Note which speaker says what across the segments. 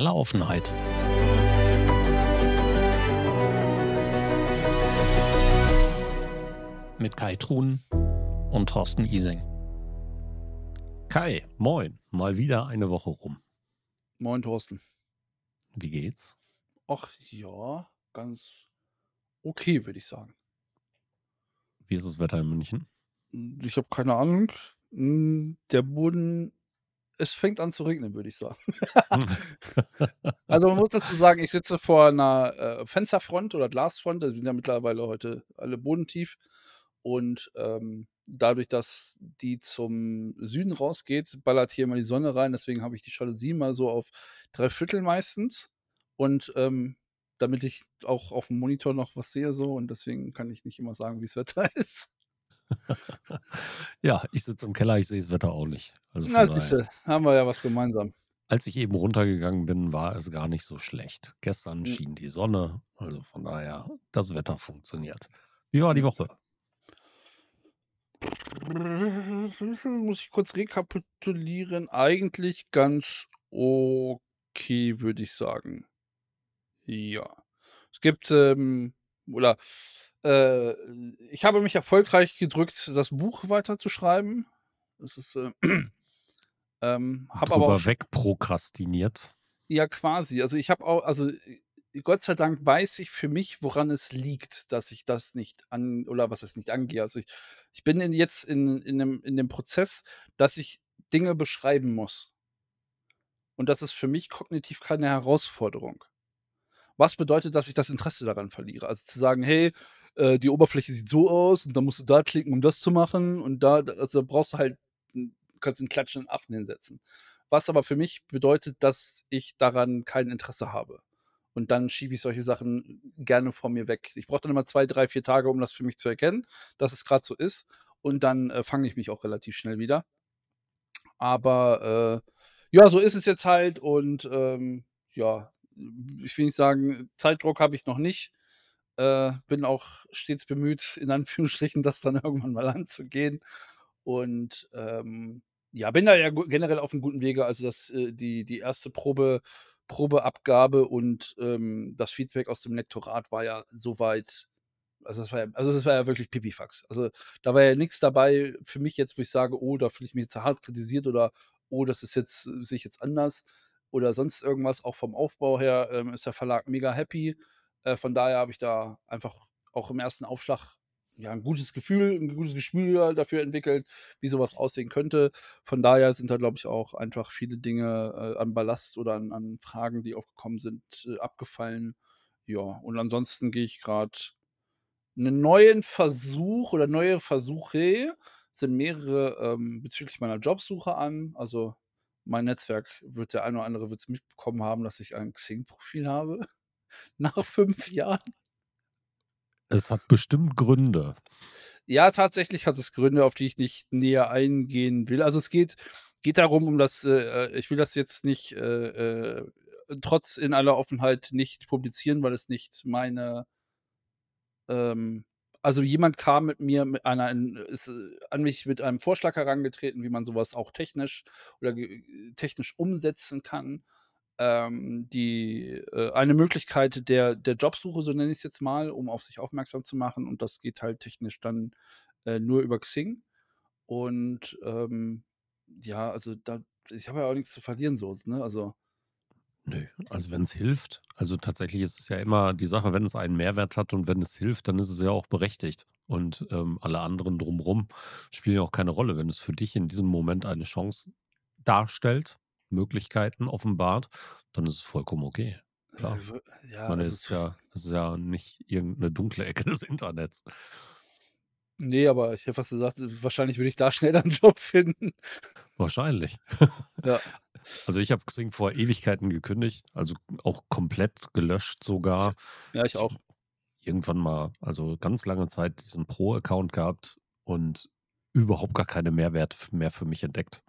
Speaker 1: totale Offenheit. Mit Kai Truhn und Thorsten Ising. Kai, moin, mal wieder eine Woche rum.
Speaker 2: Moin, Thorsten.
Speaker 1: Wie geht's?
Speaker 2: Ach ja, ganz okay, würde ich sagen.
Speaker 1: Wie ist das Wetter in München?
Speaker 2: Ich habe keine Ahnung. Hm, der Boden, es fängt an zu regnen, würde ich sagen. Also man muss dazu sagen, ich sitze vor einer äh, Fensterfront oder Glasfront, da sind ja mittlerweile heute alle bodentief. Und ähm, dadurch, dass die zum Süden rausgeht, ballert hier immer die Sonne rein. Deswegen habe ich die Jalousie mal so auf drei Viertel meistens. Und ähm, damit ich auch auf dem Monitor noch was sehe so und deswegen kann ich nicht immer sagen, wie das Wetter ist.
Speaker 1: Ja, ich sitze im Keller, ich sehe das Wetter auch nicht. Also
Speaker 2: Na, siehste, haben wir ja was gemeinsam.
Speaker 1: Als ich eben runtergegangen bin, war es gar nicht so schlecht. Gestern
Speaker 2: Hm.
Speaker 1: schien die Sonne, also von daher, das Wetter funktioniert. Wie war die
Speaker 2: Hm.
Speaker 1: Woche?
Speaker 2: Muss ich kurz rekapitulieren. Eigentlich ganz okay, würde ich sagen. Ja. Es gibt, ähm oder, äh, ich habe mich erfolgreich gedrückt, das Buch weiterzuschreiben. Das ist, äh ähm, habe aber auch
Speaker 1: wegprokrastiniert.
Speaker 2: Ja, quasi. Also, ich habe auch also, Gott sei Dank weiß ich für mich, woran es liegt, dass ich das nicht an oder was heißt nicht angehe. Also, ich ich bin in jetzt in in 'nem in dem Prozess, dass ich Dinge beschreiben muss. Und das ist für mich kognitiv keine Herausforderung. Was bedeutet, dass ich das Interesse daran verliere. Also, zu sagen: „Hey, äh, die Oberfläche sieht so aus und dann musst du da klicken, um das zu machen und da“ also, da brauchst du halt 'n kannst 'n klatschenden Affen hinsetzen. Was aber für mich bedeutet, dass ich daran kein Interesse habe. Und dann schiebe ich solche Sachen gerne vor mir weg. Ich brauche dann immer 2, 3, 4 Tage, um das für mich zu erkennen, dass es grad so ist. Und dann, äh, fange ich mich auch relativ schnell wieder. Aber, äh, ja, so ist es jetzt halt und, ähm, ja, ich will nicht sagen, Zeitdruck habe ich noch nicht. Äh, bin auch stets bemüht, in Anführungsstrichen, das dann irgendwann mal anzugehen. Und, ähm, ja, bin da ja generell auf'm guten Wege. Also, das äh, die die erste Probe Probeabgabe und, ähm, das Feedback aus dem Lektorat war ja so weit also, das war ja also, das war ja wirklich Pipifax. Also, da war ja nix dabei für mich jetzt, wo ich sage: „Oh, da fühle ich mich jetzt hart kritisiert“ oder „Oh, das ist jetzt sehe ich jetzt anders“ oder sonst irgendwas. Auch vom Aufbau her, ähm, ist der Verlag mega happy. Äh, von daher habe ich da einfach auch im ersten Aufschlag, ja, 'n gutes Gefühl 'n gutes Gespür dafür entwickelt, wie so was aussehen könnte. Von daher sind da, glaube ich, auch einfach viele Dinge, äh, an Ballast oder an an Fragen, die aufgekommen sind, äh, abgefallen. Ja, und ansonsten gehe ich grad 'nen neuen Versuch oder neue Versuche sind mehrere, ähm, bezüglich meiner Jobsuche an. Also, mein Netzwerk wird der eine oder andere wird's mitbekommen haben, dass ich ein Xing-Profil habe nach 5 Jahren.
Speaker 1: Es hat bestimmt Gründe.
Speaker 2: Ja, tatsächlich hat es Gründe, auf die ich nicht näher eingehen will. Also, es geht geht darum, um das äh, äh, ich will das jetzt nicht, äh, äh, trotz in aller Offenheit nicht publizieren, weil es nicht meine ähm, also, jemand kam mit mir mit einer in ist, äh, an mich mit einem Vorschlag herangetreten, wie man so was auch technisch oder technisch umsetzen kann. Ähm, die äh, eine Möglichkeit der der Jobsuche, so nenne ich's jetzt mal, um auf sich aufmerksam zu machen und das geht halt technisch dann, äh, nur über Xing. Und, ähm, ja, also, da ich habe ja auch nix zu verlieren so, ne? Also
Speaker 1: Nö, also, wenn's hilft also, tatsächlich ist es ja immer die Sache, wenn es einen Mehrwert hat und wenn es hilft, dann ist es ja auch berechtigt. Und, ähm, alle anderen drumrum spielen ja auch keine Rolle. Wenn es für dich in diesem Moment eine Chance darstellt, Möglichkeiten offenbart, dann ist es vollkommen okay. Klar.
Speaker 2: Äh, ja,
Speaker 1: meine,
Speaker 2: also,
Speaker 1: es ist ja es ist ja nicht irgend 'ne dunkle Ecke des Internets.
Speaker 2: Ne, aber ich hätte fast gesagt, wahrscheinlich würde ich da schneller 'n Job finden.
Speaker 1: Wahrscheinlich.
Speaker 2: Ja.
Speaker 1: Also, ich habe Xing vor Ewigkeiten gekündigt, also, auch komplett gelöscht sogar.
Speaker 2: Ja, ich
Speaker 1: Ich
Speaker 2: auch.
Speaker 1: irgendwann mal also, ganz lange Zeit diesen Pro-Account gehabt und überhaupt gar keine Mehrwert mehr für mich entdeckt.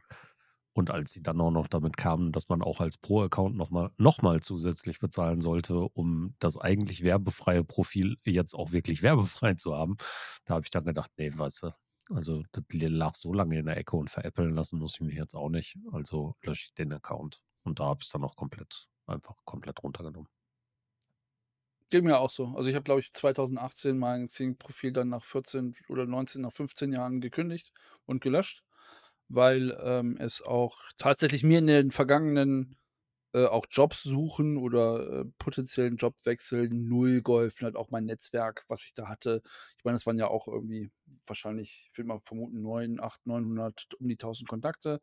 Speaker 1: Und als sie dann auch noch damit kamen, dass man auch als Pro-Account noch mal noch mal zusätzlich bezahlen sollte, um das eigentlich werbefreie Profil jetzt auch wirklich werbefrei zu haben, da habe ich dann gedacht: „Ne, weißt du, also, das lag so lange in der Ecke und veräppeln lassen muss ich mich jetzt auch nicht, also, lösche ich den Account.“ Und da habe ich's dann auch komplett einfach komplett runtergenommen.
Speaker 2: Geht mir auch so. Also, ich habe, glaube ich, 2018 mein Xing-Profil dann nach 14 oder 19 nach 15 Jahren gekündigt und gelöscht, weil, ähm, es auch tatsächlich mir in den vergangenen, äh, auch Jobs suchen oder, äh, potenziellen Jobwechsel null geholfen hat, auch mein Netzwerk, was ich da hatte. Ich meine, das waren ja auch irgendwie wahrscheinlich, ich würde mal vermuten, 9, 8, 900, um die 1000 Kontakte.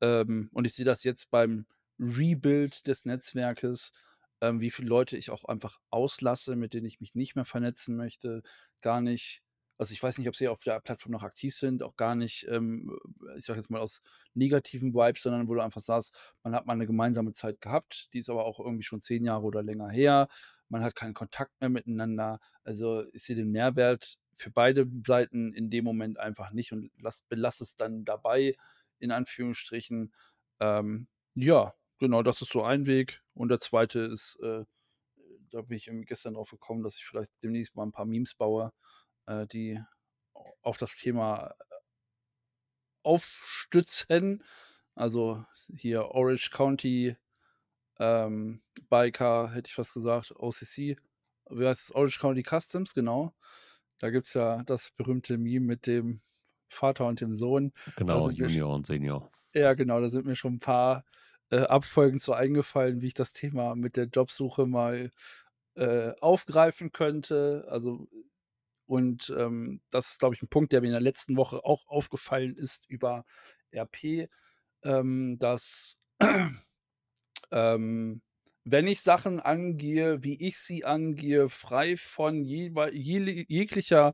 Speaker 2: Ähm, und ich sehe das jetzt beim Rebuild des Netzwerkes, ähm, wie viele Leute ich auch einfach auslasse, mit denen ich mich nicht mehr vernetzen möchte, gar nicht also, ich weiß nicht, ob sie auf der Plattform noch aktiv sind, auch gar nicht, ähm, ich sage jetzt mal aus negativen Vibes, sondern wo du einfach sagst, man hat mal eine gemeinsame Zeit gehabt, die ist aber auch irgendwie schon 10 Jahre oder länger her. Man hat keinen Kontakt mehr miteinander. Also, ich sehe den Mehrwert für beide Seiten in dem Moment einfach nicht und lass belasse es dann dabei, in Anführungsstrichen. Ähm, ja, genau, das ist so ein Weg. Und der zweite ist, äh, da bin ich gestern drauf gekommen, dass ich vielleicht demnächst mal ein paar Memes baue, äh, die auf das Thema aufstützen. Also hier Orange County, ähm, Biker, hätte ich fast gesagt, OCC. Wie heißt es? Orange County Customs, genau. Da gibt es ja das berühmte Meme mit dem Vater und dem Sohn.
Speaker 1: Genau, Junior und Senior.
Speaker 2: ja, genau, da sind mir schon ein paar, äh, Abfolgen zu eingefallen, wie ich das Thema mit der Jobsuche mal, äh, aufgreifen könnte. Also und, ähm, das ist, glaube ich, ein Punkt, der mir in der letzten Woche auch aufgefallen ist über RP, ähm, dass, ähm, wenn ich Sachen angehe, wie ich sie angehe, frei von jele jeglicher,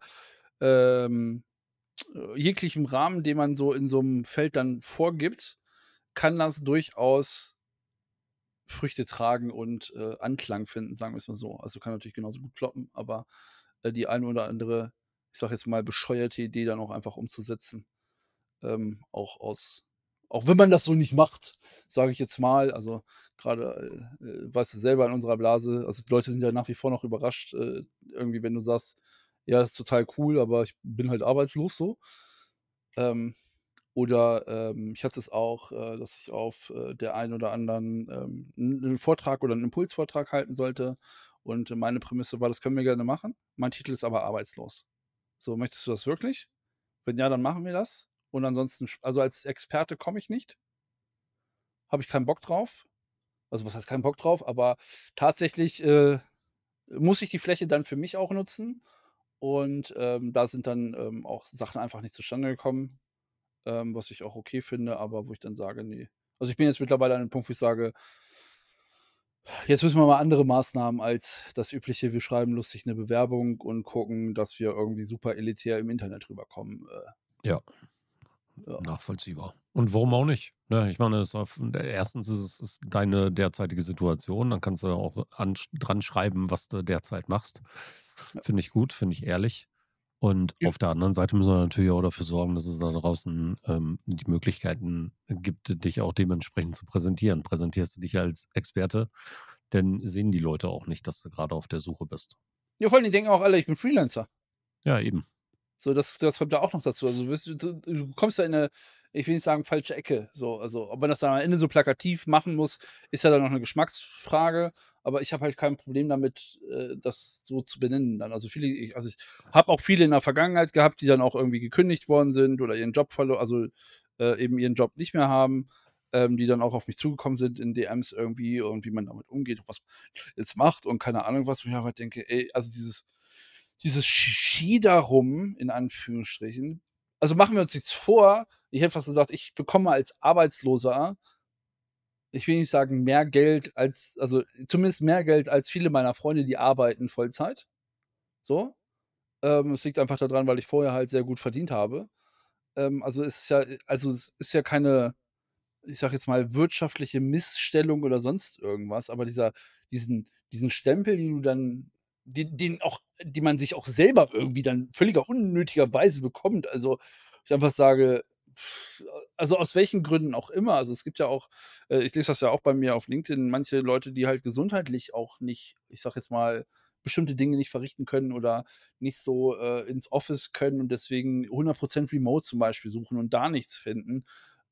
Speaker 2: ähm äh, jeglichem Rahmen, den man so in so einem Feld dann vorgibt, kann das durchaus Früchte tragen und, äh, Anklang finden, sagen wir es mal so. Also, kann natürlich genauso gut kloppen, aber, die eine oder andere, ich sage jetzt mal, bescheuerte Idee dann auch einfach umzusetzen, ähm, auch aus auch wenn man das so nicht macht, sage ich jetzt mal. Also, grade, äh, äh, weißt du selber in unserer Blase also, Leute sind ja nach wie vor noch überrascht, äh, irgendwie, wenn du sagst: „Ja, das ist total cool, aber ich bin halt arbeitslos“, so. Ähm, oder, ähm, ich hatte es auch, äh, dass ich auf, äh, der einen oder anderen, ähm, 'n 'nen Vortrag oder 'n Impulsvortrag halten sollte und meine Prämisse war: „Das können wir gerne machen. Mein Titel ist aber arbeitslos.“ So: „Möchtest du das wirklich? Wenn ja, dann machen wir das. Und ansonsten also, als Experte komme ich nicht, habe ich keinen Bock drauf.“ Also, was heißt keinen Bock drauf, aber tatsächlich, äh, muss ich die Fläche dann für mich auch nutzen und, ähm, da sind dann, ähm, auch Sachen einfach nicht zustande gekommen ähm, was ich auch okay finde, aber wo ich dann sage: „Ne.“ Also, ich bin jetzt mittlerweile an 'nem Punkt, wo ich sage: „Jetzt müssen wir mal andere Maßnahmen als das übliche, wir schreiben lustig 'ne Bewerbung und gucken, dass wir irgendwie super elitär im Internet rüberkommen.“ Äh,
Speaker 1: Ja,
Speaker 2: ja.
Speaker 1: nachvollziehbar. Und warum auch nicht? Ne, ich meine, es auf erstens ist es ist deine derzeitige Situation, dann kannst du auch ansch dran schreiben, was du derzeit machst.
Speaker 2: Ja.
Speaker 1: Finde ich gut, finde ich ehrlich. Und
Speaker 2: Ja.
Speaker 1: auf der anderen Seite müssen wir natürlich auch dafür sorgen, dass es da draußen, ähm, die Möglichkeiten gibt, dich auch dementsprechend zu präsentieren. Präsentierst du dich als Experte, dann sehen die Leute auch nicht, dass du grade auf der Suche bist.
Speaker 2: Ja, vor allem, die denken auch alle, ich bin Freelancer.
Speaker 1: Ja, eben.
Speaker 2: So, das das kommt da auch noch dazu. Also, du du kommst da in 'ne, ich will nicht sagen, falsche Ecke, so. Also, ob man das dann am Ende so plakativ machen muss, ist ja dann noch 'ne Geschmacksfrage, aber ich habe halt kein Problem damit, äh, das so zu benennen dann. Also, viele ich also, ich habe auch viele in der Vergangenheit gehabt, die dann auch irgendwie gekündigt worden sind oder ihren Job verlo also, äh, eben ihren Job nicht mehr haben, ähm, die dann auch auf mich zugekommen sind in DMs irgendwie und wie man damit umgeht und was man jetzt macht und keine Ahnung was, wo ich einfach denke: „Ey, also, dieses dieses Shishi darum, in Anführungsstrichen also, machen wir uns nichts vor, ich hätte fast gesagt, ich bekomme als Arbeitsloser ich will nicht sagen, mehr Geld als also, zumindest mehr Geld als viele meiner Freunde, die arbeiten Vollzeit, so. Ähm, es liegt einfach da dran, weil ich vorher halt sehr gut verdient habe. Ähm, also, es ist ja also, es ist ja keine ich sage jetzt mal, wirtschaftliche Missstellung oder sonst irgendwas, aber dieser diesen diesen Stempel, den du dann den den auch den man sich auch selber irgendwie dann völliger unnötigerweise bekommt. Also, ich einfach sage, also, aus welchen Gründen auch immer. Also, es gibt ja auch äh, ich lese das ja auch bei mir auf LinkedIn, manche Leute, die halt gesundheitlich auch nicht, ich sage jetzt mal, bestimmte Dinge nicht verrichten können oder nicht so, äh, ins Office können und deswegen 100% remote zum Beispiel suchen und da nichts finden.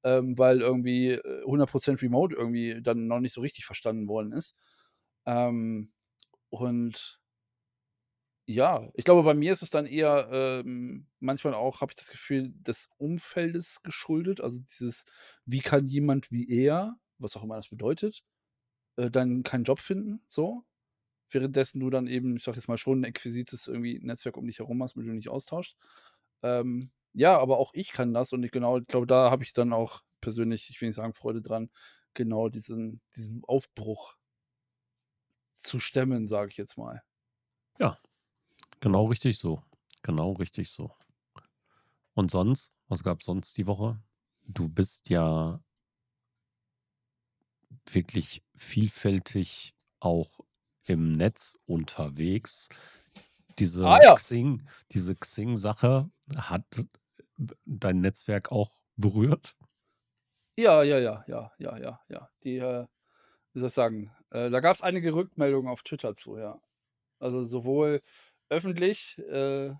Speaker 2: ähm, weil irgendwie, äh, 100% Remote irgendwie dann noch nicht so richtig verstanden worden ist. Ähm, und ja, ich glaube, bei mir ist es dann eher, ähm, manchmal auch habe ich das Gefühl, des Umfeldes geschuldet. Also, dieses: Wie kann jemand wie er, was auch immer das bedeutet, äh, dann keinen Job finden, so? Währenddessen du dann eben, ich sage jetzt mal, schon 'n exquisites irgendwie Netzwerk um dich herum hast, mit dem du dich austauschst. Ähm, ja, aber auch ich kann das und ich genau, ich glaube, da habe ich dann auch persönlich, ich will nicht sagen Freude dran, genau diesen diesen Aufbruch zu stemmen, sage ich jetzt mal.
Speaker 1: Ja, genau richtig so. Genau richtig so. Und sonst? Was gab's sonst die Woche? Du bist ja wirklich vielfältig auch im Netz unterwegs.
Speaker 2: Ah
Speaker 1: Diese
Speaker 2: ja.
Speaker 1: Xing diese Xing-Sache hat dein Netzwerk auch berührt?
Speaker 2: Ja, ja, ja, ja, ja, ja, ja. Die, äh wie soll ich sagen, äh, da gab's einige Rückmeldungen auf Twitter zu, ja. Also, sowohl öffentlich, äh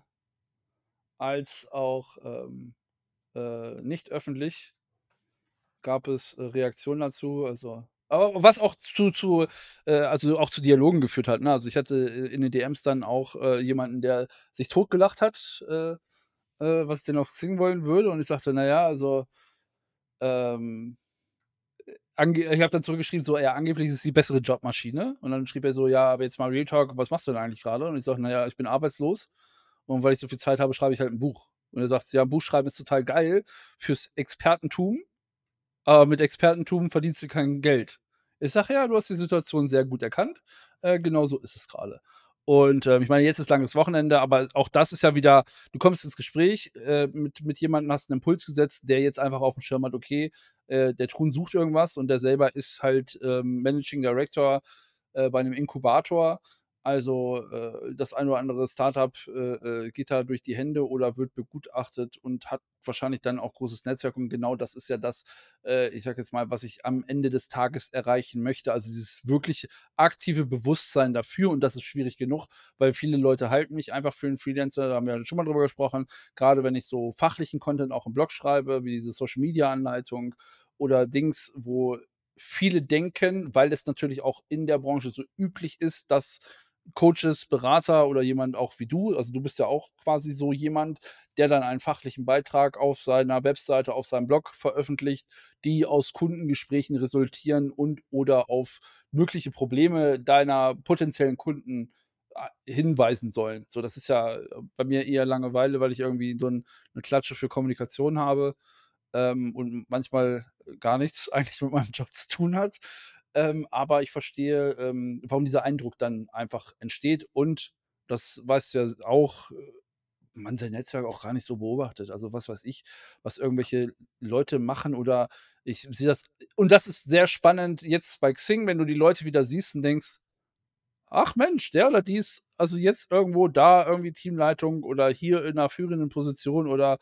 Speaker 2: als auch, ähm, äh, nicht öffentlich gab es, äh, Reaktionen dazu, also was auch zu zu äh, also, auch zu Dialogen geführt hat, ne? Also, ich hatte, äh, in den DMs dann auch, äh, jemanden, der sich totgelacht hat, was ich denn auf Xing wollen würde und ich sagte: „Na ja, also, ähm, äh, ange“ ich habe dann zurückgeschrieben, so: „Ja, angeblich ist es die bessere Jobmaschine.“ Und dann schrieb er so: „Ja, aber jetzt mal Real Talk, was machst du denn eigentlich grade?“ Und ich sage: „Na ja, ich bin arbeitslos und weil ich so viel Zeit habe, schreibe ich halt 'n Buch.“ Und er sagt: „Ja, Buch schreiben ist total geil fürs Expertentum, aber mit Expertentum verdienst du kein Geld.“ Ich sage: „Ja, du hast die Situation sehr gut erkannt. Äh, genau so ist es grade.“ Und, ähm, ich meine, jetzt ist langes Wochenende, aber auch das ist ja wieder du kommst ins Gespräch, äh, mit mit jemandem, hast 'n Impuls gesetzt, der jetzt einfach aufm Schirm hat, okay, äh, der Trun sucht irgendwas und der selber ist halt, ähm, Managing Director, äh, bei 'nem Inkubator. Also, äh, das ein oder andere Start-up, äh, äh, geht da durch die Hände oder wird begutachtet und hat wahrscheinlich dann auch großes Netzwerk und genau das ist ja das, äh, ich sage jetzt mal, was ich am Ende des Tages erreichen möchte. Also, dieses wirklich aktive Bewusstsein dafür und das ist schwierig genug, weil viele Leute halten mich einfach für 'n Freelancer, da haben wir schon mal drüber gesprochen. Grade wenn ich so fachlichen Content auch im Blog schreibe, wie diese Social-Media-Anleitung oder Dings, wo viele denken, weil es natürlich auch in der Branche so üblich ist, dass Coaches, Berater oder jemand auch wie du also, du bist ja auch quasi so jemand, der dann einen fachlichen Beitrag auf seiner Webseite, auf seinem Blog veröffentlicht, die aus Kundengesprächen resultieren und oder auf mögliche Probleme deiner potenziellen Kunden, a hinweisen sollen. So, das ist ja bei mir eher Langeweile, weil ich irgendwie so 'n 'ne Klatsche für Kommunikation habe, ähm, und manchmal gar nichts eigentlich mit meinem Job zu tun hat. Ähm, aber ich verstehe, ähm, warum dieser Eindruck dann einfach entsteht und das weißt du ja auch, äh, man sein Netzwerk auch gar nicht so beobachtet. Also, was weiß ich, was irgendwelche Leute machen oder ich sehe das und das ist sehr spannend jetzt bei Xing, wenn du die Leute wieder siehst und denkst: „Ach Mensch, der oder die ist also jetzt irgendwo da irgendwie Teamleitung oder hier in 'ner führenden Position oder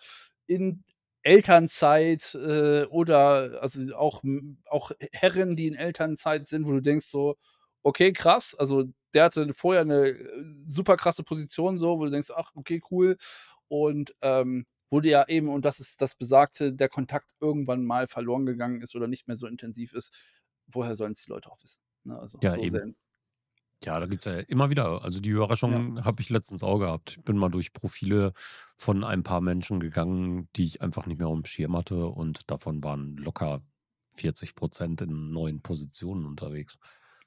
Speaker 2: in Elternzeit, äh, oder also, auch auch Herren, die in Elternzeit sind, wo du denkst so: „Okay, krass.“ Also, der hatte vorher 'ne, äh, super krasse Position so, wo du denkst: „Ach, okay, cool.“ Und, ähm, wurde ja eben und das ist das Besagte, der Kontakt irgendwann mal verloren gegangen ist oder nicht mehr so intensiv ist. Woher sollen's die Leute auch wissen, ne? Also,
Speaker 1: Ja,
Speaker 2: so
Speaker 1: eben. Ja, da gibt's ja immer wieder also, die
Speaker 2: Ja.
Speaker 1: Überraschung habe ich letztens auch gehabt. Ich bin mal durch Profile von ein paar Menschen gegangen, die ich einfach nicht mehr aufm Schirm hatte und davon waren locker 40 % in neuen Positionen unterwegs.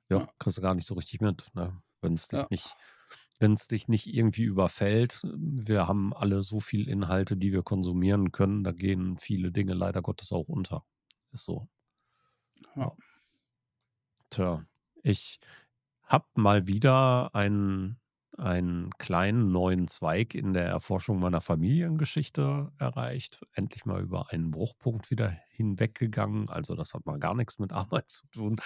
Speaker 1: Ja,
Speaker 2: Ja.
Speaker 1: kriegst du gar nicht so richtig mit, ne? Wenn's
Speaker 2: Ja.
Speaker 1: dich nicht wenn's dich nicht irgendwie überfällt. Wir haben alle so viel Inhalte, die wir konsumieren können, da gehen viele Dinge leider Gottes auch unter. Ist so.
Speaker 2: Ja.
Speaker 1: Ja. Tja, ich habe mal wieder einen einen kleinen neuen Zweig in der Erforschung meiner Familiengeschichte erreicht. Endlich mal über einen Bruchpunkt wieder hinweggegangen. Also, das hat mal gar nix mit Arbeit zu tun,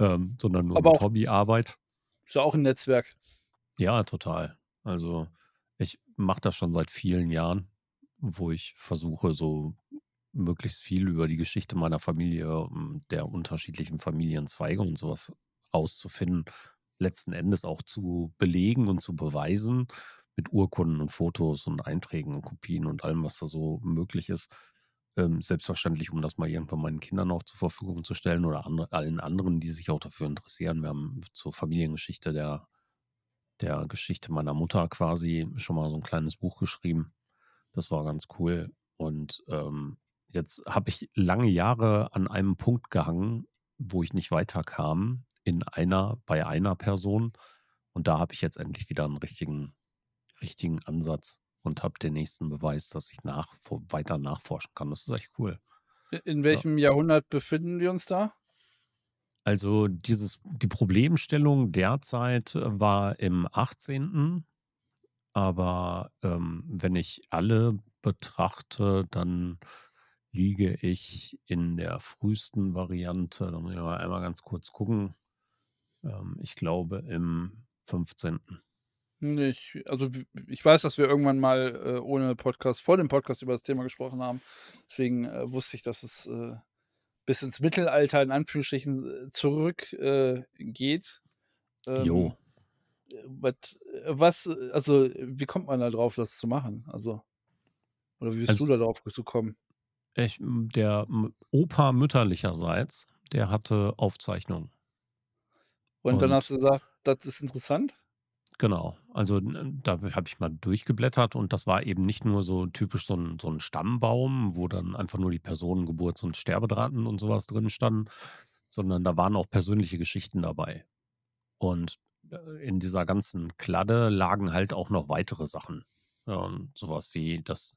Speaker 1: ähm, sondern nur
Speaker 2: Aber
Speaker 1: mit
Speaker 2: auch
Speaker 1: Hobbyarbeit.
Speaker 2: ist ja auch 'n Netzwerk.
Speaker 1: Ja, total. Also, ich mache das schon seit vielen Jahren, wo ich versuche, so möglichst viel über die Geschichte meiner Familie, hm, der unterschiedlichen Familienzweige und so was rauszufinden, letzten Endes auch zu belegen und zu beweisen mit Urkunden und Fotos und Einträgen und Kopien und allem, was da so möglich ist. ähm, selbstverständlich, um das mal irgendwann meinen Kindern auch zur Verfügung zu stellen oder andre, allen anderen, die sich auch dafür interessieren. Wir haben zur Familiengeschichte der, der Geschichte meiner Mutter quasi schon mal so ein kleines Buch geschrieben. Das war ganz cool. Und ähm, jetzt habe ich lange Jahre an einem Punkt gehangen, wo ich nicht weiterkam, in einer, bei einer Person. Und da habe ich jetzt endlich wieder einen richtigen, richtigen Ansatz und habe den nächsten Beweis, dass ich nach, weiter nachforschen kann. Das ist echt cool.
Speaker 2: In welchem ja. Jahrhundert befinden wir uns da?
Speaker 1: Also dieses, die Problemstellung derzeit äh, war im 18. Aber ähm, wenn ich alle betrachte, dann liege ich in der frühesten Variante. Da muss ich mal einmal ganz kurz gucken. Ähm, ich glaube im 15.
Speaker 2: Ich, also ich weiß, dass wir irgendwann mal äh, ohne Podcast, vor dem Podcast über das Thema gesprochen haben. Deswegen äh, wusste ich, dass es äh, bis ins Mittelalter in Anführungsstrichen äh, zurückgeht.
Speaker 1: Äh, jo.
Speaker 2: Ähm, but, was, also wie kommt man da drauf, das zu machen? Also, oder wie bist also, du da drauf gekommen?
Speaker 1: Ich, der Opa mütterlicherseits, der hatte Aufzeichnungen.
Speaker 2: Und, Und dann hast du gesagt, das ist interessant?
Speaker 1: Genau, also da habe ich mal durchgeblättert und das war eben nicht nur so typisch so ein, so 'n Stammbaum, wo dann einfach nur die Personen, Geburts und Sterbedaten und sowas drin standen, sondern da waren auch persönliche Geschichten dabei. Und, äh, in dieser ganzen Kladde lagen halt auch noch weitere Sachen. Ähm, so wie das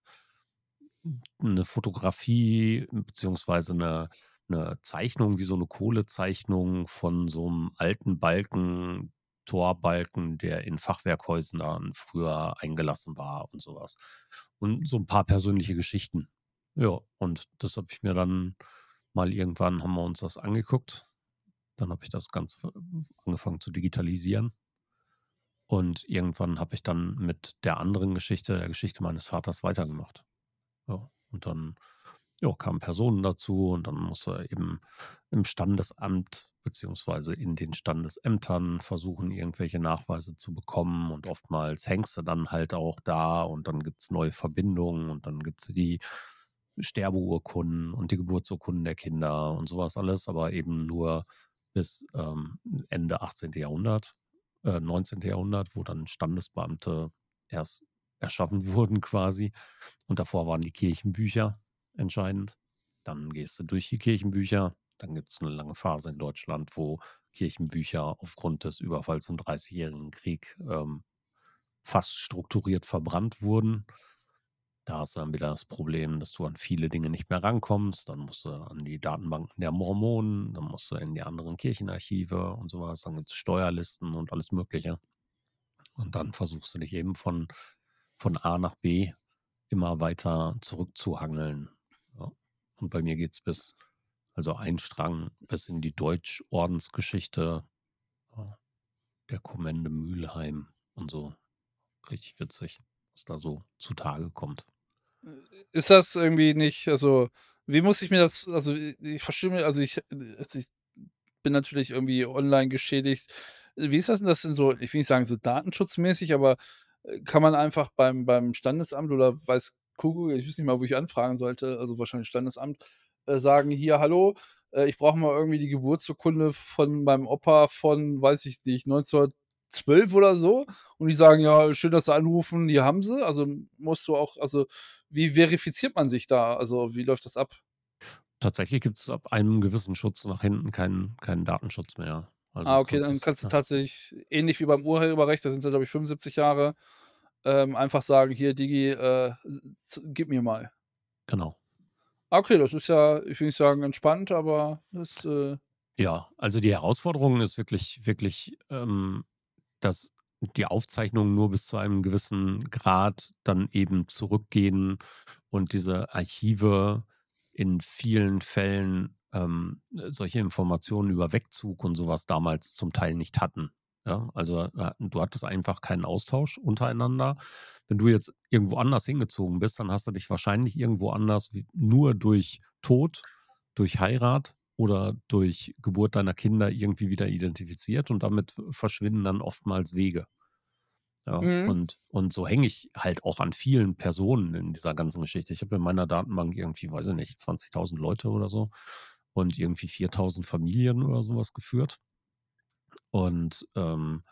Speaker 1: eine Fotografie beziehungsweise eine 'ne Zeichnung wie so eine Kohlezeichnung von so einem alten Balken Torbalken, der in Fachwerkhäusern früher eingelassen war und sowas. Und so ein paar persönliche Geschichten. Ja, und das habe ich mir dann mal irgendwann haben wir uns das angeguckt. Dann habe ich das Ganze angefangen zu digitalisieren. Und irgendwann habe ich dann mit der anderen Geschichte, der Geschichte meines Vaters, weitergemacht. Ja, und dann ja, kamen Personen dazu und dann musste eben im Standesamt beziehungsweise in den Standesämtern versuchen, irgendwelche Nachweise zu bekommen. Und oftmals hängst du dann halt auch da und dann gibt es neue Verbindungen und dann gibt es die Sterbeurkunden und die Geburtsurkunden der Kinder und sowas alles, aber eben nur bis ähm, Ende 18. Jahrhundert, äh, 19. Jahrhundert, wo dann Standesbeamte erst erschaffen wurden quasi. Und davor waren die Kirchenbücher entscheidend. Dann gehst du durch die Kirchenbücher, dann gibt es eine lange Phase in Deutschland, wo Kirchenbücher aufgrund des Überfalls im Dreißigjährigen Krieg ähm, fast strukturiert verbrannt wurden. Da hast du dann wieder das Problem, dass du an viele Dinge nicht mehr rankommst. Dann musst du an die Datenbanken der Mormonen, dann musst du in die anderen Kirchenarchive und sowas. Dann gibt es Steuerlisten und alles Mögliche. Und dann versuchst du dich eben von, von A nach B immer weiter zurückzuhangeln. Und bei mir geht es bis also ein Strang bis in die Deutschordensgeschichte der Kommende Mülheim und so. Richtig witzig, was da so zutage kommt.
Speaker 2: Äh, ist das irgendwie nicht, also wie muss ich mir das, also ich verstehe also ich, also ich bin natürlich irgendwie online geschädigt. Wie ist das denn das denn so, ich will nicht sagen so datenschutzmäßig, aber äh, kann man einfach beim, beim Standesamt oder weiß Kugel, ich weiß nicht mal, wo ich anfragen sollte, also wahrscheinlich Standesamt, äh, sagen, hier, hallo, äh, ich brauche mal irgendwie die Geburtsurkunde von meinem Opa von, weiß ich nicht, 1912 oder so. Und die sagen, ja, schön, dass sie anrufen, die haben sie. Also musst du auch, also wie verifiziert man sich da? Also wie läuft das ab?
Speaker 1: Tatsächlich gibt es ab einem gewissen Schutz nach hinten keinen, keinen Datenschutz mehr.
Speaker 2: Also ah, okay, dann kannst du ja. tatsächlich, ähnlich wie beim Urheberrecht, da sind es, glaube ich, 75 Jahre, ähm, einfach sagen, hier, Digi, äh, gib mir mal.
Speaker 1: Genau.
Speaker 2: Okay, das ist ja, ich will nicht sagen entspannt, aber das, äh
Speaker 1: Ja, also die Herausforderung ist wirklich, wirklich, ähm, dass die Aufzeichnungen nur bis zu einem gewissen Grad dann eben zurückgehen und diese Archive in vielen Fällen ähm, solche Informationen über Wegzug und sowas damals zum Teil nicht hatten. Ja, also du hattest einfach keinen Austausch untereinander. Wenn du jetzt irgendwo anders hingezogen bist, dann hast du dich wahrscheinlich irgendwo anders nur durch Tod, durch Heirat oder durch Geburt deiner Kinder irgendwie wieder identifiziert und damit verschwinden dann oftmals Wege. Ja,
Speaker 2: Mhm.
Speaker 1: und, und so hänge ich halt auch an vielen Personen in dieser ganzen Geschichte. Ich habe in meiner Datenbank irgendwie, weiß ich nicht, 20.000 Leute oder so und irgendwie 4.000 Familien oder sowas geführt. Und ähm,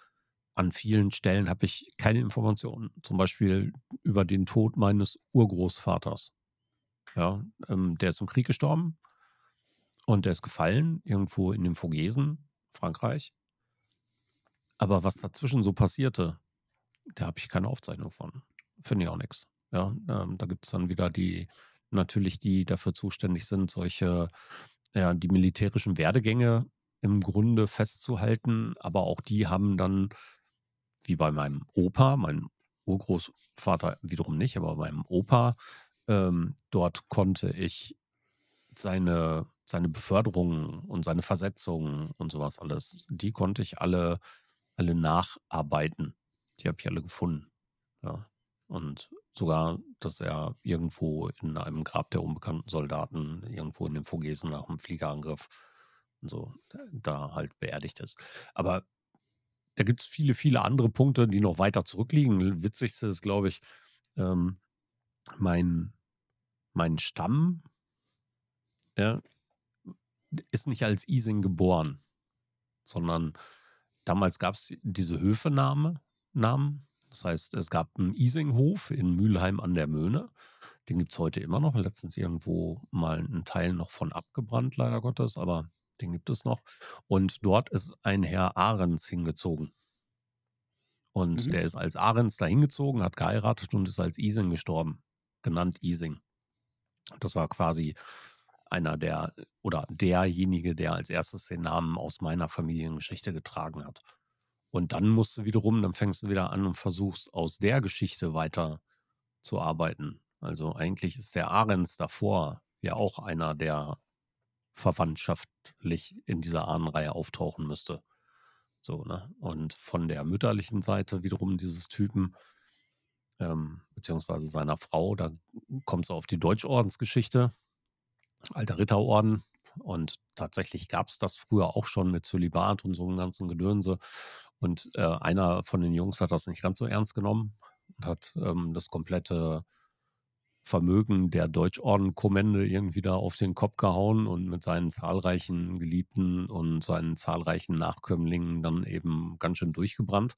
Speaker 1: an vielen Stellen habe ich keine Informationen. Zum Beispiel über den Tod meines Urgroßvaters. Ja, ähm, der ist im Krieg gestorben und der ist gefallen irgendwo in den Vogesen, Frankreich. Aber was dazwischen so passierte, da habe ich keine Aufzeichnung von. Finde ich auch nichts. Ja, ähm, da gibt es dann wieder die, natürlich die dafür zuständig sind, solche, ja, die militärischen Werdegänge im Grunde festzuhalten, aber auch die haben dann, wie bei meinem Opa, meinem Urgroßvater wiederum nicht, aber meinem Opa, ähm, dort konnte ich seine, seine Beförderung und seine Versetzung und sowas alles, die konnte ich alle, alle nacharbeiten. Die habe ich alle gefunden. Ja. Und sogar, dass er irgendwo in einem Grab der unbekannten Soldaten, irgendwo in den Vogesen nach einem Fliegerangriff so, da halt beerdigt ist. Aber da gibt es viele, viele andere Punkte, die noch weiter zurückliegen. Witzigste ist, glaube ich, ähm, mein, mein Stamm ja, ist nicht als Ising geboren, sondern damals gab es diese Höfename, Namen. Das heißt, es gab einen Isinghof in Mülheim an der Möhne. Den gibt es heute immer noch. Letztens irgendwo mal ein Teil noch von abgebrannt, leider Gottes, aber den gibt es noch. Und dort ist ein Herr Ahrens hingezogen. Und
Speaker 2: Mhm.
Speaker 1: der ist als Ahrens da hingezogen, hat geheiratet und ist als Ising gestorben. Genannt Ising. Das war quasi einer der oder derjenige, der als erstes den Namen aus meiner Familiengeschichte getragen hat. Und dann musst du wiederum, dann fängst du wieder an und versuchst aus der Geschichte weiter zu arbeiten. Also eigentlich ist der Ahrens davor ja auch einer, der verwandtschaftlich in dieser Ahnenreihe auftauchen müsste. So, ne? Und von der mütterlichen Seite wiederum dieses Typen, ähm, beziehungsweise seiner Frau, da kommst du auf die Deutschordensgeschichte, alter Ritterorden. Und tatsächlich gab es das früher auch schon mit Zölibat und so einem ganzen Gedönse. Und äh, einer von den Jungs hat das nicht ganz so ernst genommen und hat ähm, das komplette Vermögen der Deutschordenkommende irgendwie da auf den Kopf gehauen und mit seinen zahlreichen Geliebten und seinen zahlreichen Nachkömmlingen dann eben ganz schön durchgebrannt.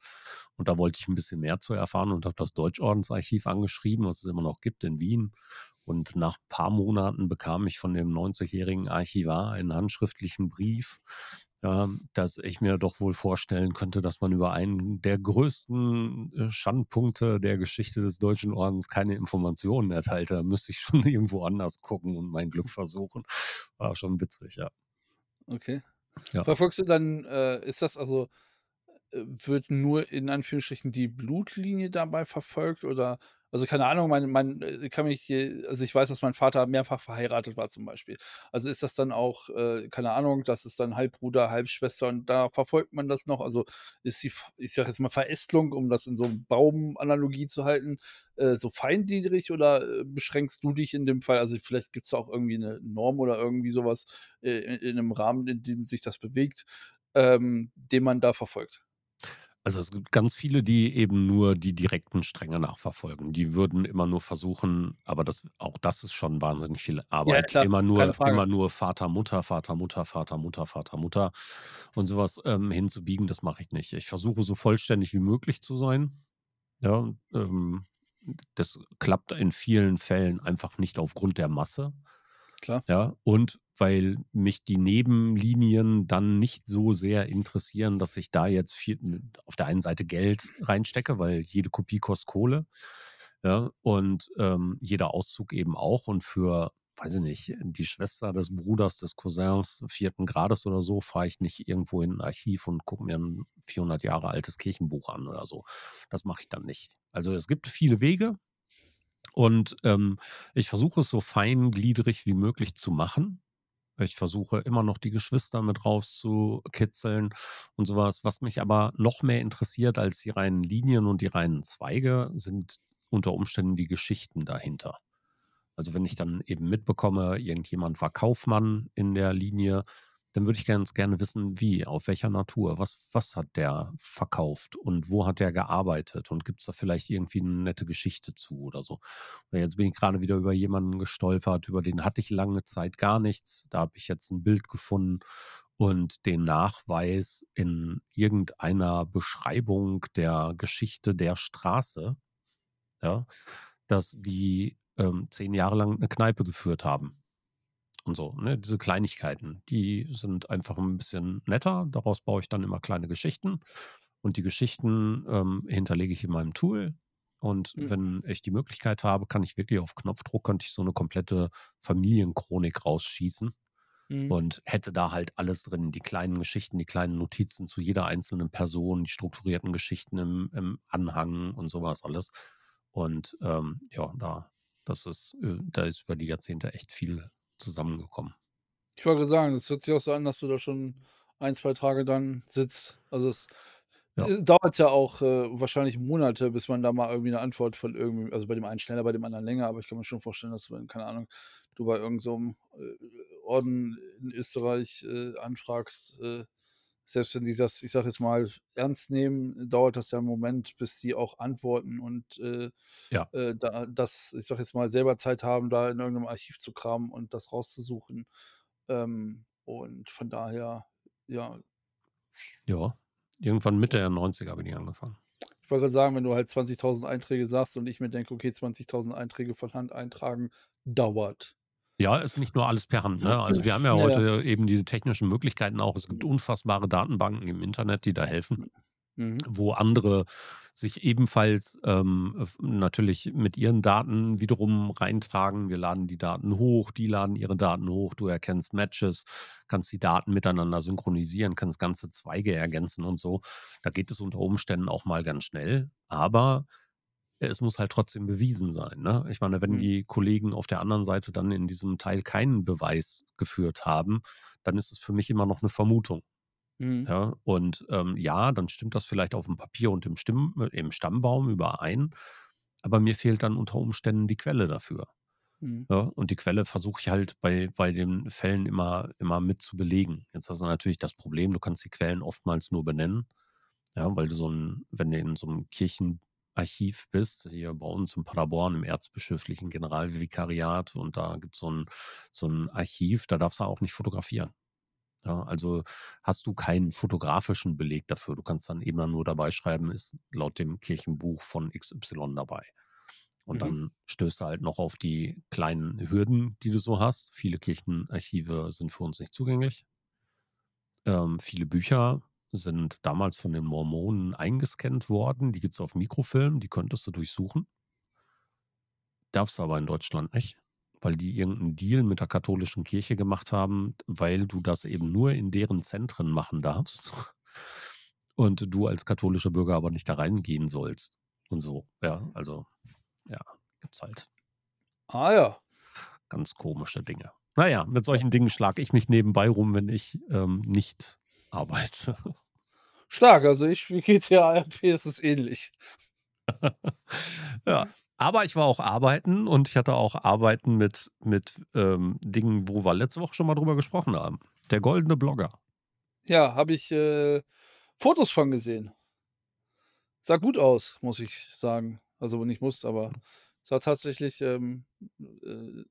Speaker 1: Und da wollte ich ein bisschen mehr zu erfahren und habe das Deutschordensarchiv angeschrieben, was es immer noch gibt in Wien. Und nach ein paar Monaten bekam ich von dem 90-jährigen Archivar einen handschriftlichen Brief, dass ich mir doch wohl vorstellen könnte, dass man über einen der größten äh, Schandpunkte der Geschichte des Deutschen Ordens keine Informationen erteilte. Da müsste ich schon irgendwo anders gucken und mein Glück versuchen. War schon witzig, ja.
Speaker 2: Okay.
Speaker 1: Ja.
Speaker 2: Verfolgst du dann, äh ist das also äh, wird nur in Anführungsstrichen die Blutlinie dabei verfolgt oder also, keine Ahnung, mein mein äh, kann mich also, ich weiß, dass mein Vater mehrfach verheiratet war zum Beispiel. Also, ist das dann auch, äh, keine Ahnung, das ist dann Halbbruder, Halbschwester und da verfolgt man das noch? Also, ist die ich sage jetzt mal Verästelung, um das in so Baumanalogie zu halten, äh, so feingliedrig oder, äh, beschränkst du dich in dem Fall also, vielleicht gibt's da auch irgendwie 'ne Norm oder irgendwie so was, äh, in in 'nem Rahmen, in dem sich das bewegt, ähm, den man da verfolgt?
Speaker 1: Also es gibt ganz viele, die eben nur die direkten Stränge nachverfolgen. Die würden immer nur versuchen, aber das auch das ist schon wahnsinnig viel
Speaker 2: Ja,
Speaker 1: Arbeit.
Speaker 2: klar,
Speaker 1: Immer nur immer nur Vater, Mutter, Vater, Mutter, Vater, Mutter, Vater, Mutter und sowas ähm, hinzubiegen, das mache ich nicht. Ich versuche so vollständig wie möglich zu sein. Ja, ähm, das klappt in vielen Fällen einfach nicht aufgrund der Masse.
Speaker 2: Klar.
Speaker 1: Ja, und weil mich die Nebenlinien dann nicht so sehr interessieren, dass ich da jetzt viel, auf der einen Seite Geld reinstecke, weil jede Kopie kostet Kohle. Ja, und ähm, jeder Auszug eben auch. Und für, weiß ich nicht, die Schwester des Bruders, des Cousins vierten Grades oder so, fahre ich nicht irgendwo in ein Archiv und gucke mir ein 400 Jahre altes Kirchenbuch an oder so. Das mache ich dann nicht. Also es gibt viele Wege, und ähm, ich versuche es so feingliedrig wie möglich zu machen. Ich versuche immer noch die Geschwister mit rauszukitzeln und sowas. Was mich aber noch mehr interessiert als die reinen Linien und die reinen Zweige, sind unter Umständen die Geschichten dahinter. Also wenn ich dann eben mitbekomme, irgendjemand war Kaufmann in der Linie, dann würde ich ganz gerne wissen, wie, auf welcher Natur, was, was hat der verkauft und wo hat der gearbeitet und gibt es da vielleicht irgendwie eine nette Geschichte zu oder so. Und jetzt bin ich gerade wieder über jemanden gestolpert, über den hatte ich lange Zeit gar nichts. Da habe ich jetzt ein Bild gefunden und den Nachweis in irgendeiner Beschreibung der Geschichte der Straße, ja, dass die ähm, zehn Jahre lang eine Kneipe geführt haben und so. Ne? Diese Kleinigkeiten, die sind einfach ein bisschen netter. Daraus baue ich dann immer kleine Geschichten. Und die Geschichten ähm, hinterlege ich in meinem Tool. Und
Speaker 2: Mhm.
Speaker 1: wenn ich die Möglichkeit habe, kann ich wirklich auf Knopfdruck könnte ich so eine komplette Familienchronik rausschießen
Speaker 2: Mhm.
Speaker 1: und hätte da halt alles drin. Die kleinen Geschichten, die kleinen Notizen zu jeder einzelnen Person, die strukturierten Geschichten im, im Anhang und sowas alles. Und ähm, ja, da, das ist, äh, da ist über die Jahrzehnte echt viel zusammengekommen.
Speaker 2: Ich wollte sagen, das hört sich auch so an, dass du da schon ein, 2 Tage dann sitzt. Also, es,
Speaker 1: Ja.
Speaker 2: äh, dauert ja auch, äh, wahrscheinlich Monate, bis man da mal irgendwie 'ne Antwort von irgend also, bei dem einen schneller, bei dem anderen länger, aber ich kann mir schon vorstellen, dass du, wenn, keine Ahnung, du bei irgend so äh, Orden in Österreich, äh, anfragst, äh, selbst wenn die das, ich sage jetzt mal, ernst nehmen, dauert das ja 'n Moment, bis die auch antworten und, äh,
Speaker 1: Ja.
Speaker 2: äh, da das, ich sage jetzt mal, selber Zeit haben, da in irgend 'nem Archiv zu kramen und das rauszusuchen. Ähm, und von daher, ja,
Speaker 1: Ja. Irgendwann Mitte der 90er bin ich angefangen.
Speaker 2: ich wollte gerade sagen, wenn du halt 20.000 Einträge sagst und ich mir denke: „Okay, 20.000 Einträge von Hand eintragen dauert.“
Speaker 1: Ja, ist nicht nur alles per Hand, ne? Also, wir haben ja
Speaker 2: Ja, ja.
Speaker 1: heute eben diese technischen Möglichkeiten auch. Es gibt unfassbare Datenbanken im Internet, die da helfen.
Speaker 2: Mhm.
Speaker 1: wo andere sich ebenfalls ähm, natürlich mit ihren Daten wiederum reintragen. Wir laden die Daten hoch, die laden ihre Daten hoch, du erkennst Matches, kannst die Daten miteinander synchronisieren, kannst ganze Zweige ergänzen und so. Da geht es unter Umständen auch mal ganz schnell, aber es muss halt trotzdem bewiesen sein. Ne? Ich meine, wenn
Speaker 2: Mhm.
Speaker 1: die Kollegen auf der anderen Seite dann in diesem Teil keinen Beweis geführt haben, dann ist es für mich immer noch eine Vermutung.
Speaker 2: Mhm.
Speaker 1: Ja, und ähm, ja, dann stimmt das vielleicht auf dem Papier und im, Stimm, äh, im Stammbaum überein, aber mir fehlt dann unter Umständen die Quelle dafür.
Speaker 2: Mhm.
Speaker 1: Ja, und die Quelle versuche ich halt bei, bei den Fällen immer, immer mit zu belegen. Jetzt hast du natürlich das Problem, du kannst die Quellen oftmals nur benennen, ja, weil du so ein, wenn du in so einem Kirchenarchiv bist, hier bei uns in Paderborn im erzbischöflichen Generalvikariat und da gibt so es so ein Archiv, da darfst du auch nicht fotografieren. Ja, also hast du keinen fotografischen Beleg dafür. Du kannst dann eben dann nur dabei schreiben, ist laut dem Kirchenbuch von XY dabei. Und
Speaker 2: Mhm.
Speaker 1: dann stößt du halt noch auf die kleinen Hürden, die du so hast. Viele Kirchenarchive sind für uns nicht zugänglich. Ähm, viele Bücher sind damals von den Mormonen eingescannt worden. Die gibt es auf Mikrofilm, die könntest du durchsuchen. Darfst du aber in Deutschland nicht, weil die irgendeinen Deal mit der katholischen Kirche gemacht haben, weil du das eben nur in deren Zentren machen darfst und du als katholischer Bürger aber nicht da reingehen sollst und so. Ja, also ja, gibt's halt
Speaker 2: Ah ja.
Speaker 1: ganz komische Dinge. Naja, mit solchen Dingen schlage ich mich nebenbei rum, wenn ich ähm, nicht arbeite.
Speaker 2: Stark, also ich spiele GTA RP, das ist ähnlich.
Speaker 1: ja. Aber ich war auch arbeiten und ich hatte auch Arbeiten mit, mit ähm, Dingen, wo wir letzte Woche schon mal drüber gesprochen haben. Der goldene Blogger.
Speaker 2: Ja, habe ich, äh, Fotos von gesehen. Sah gut aus, muss ich sagen. Also, nicht muss, aber sah tatsächlich, ähm, äh,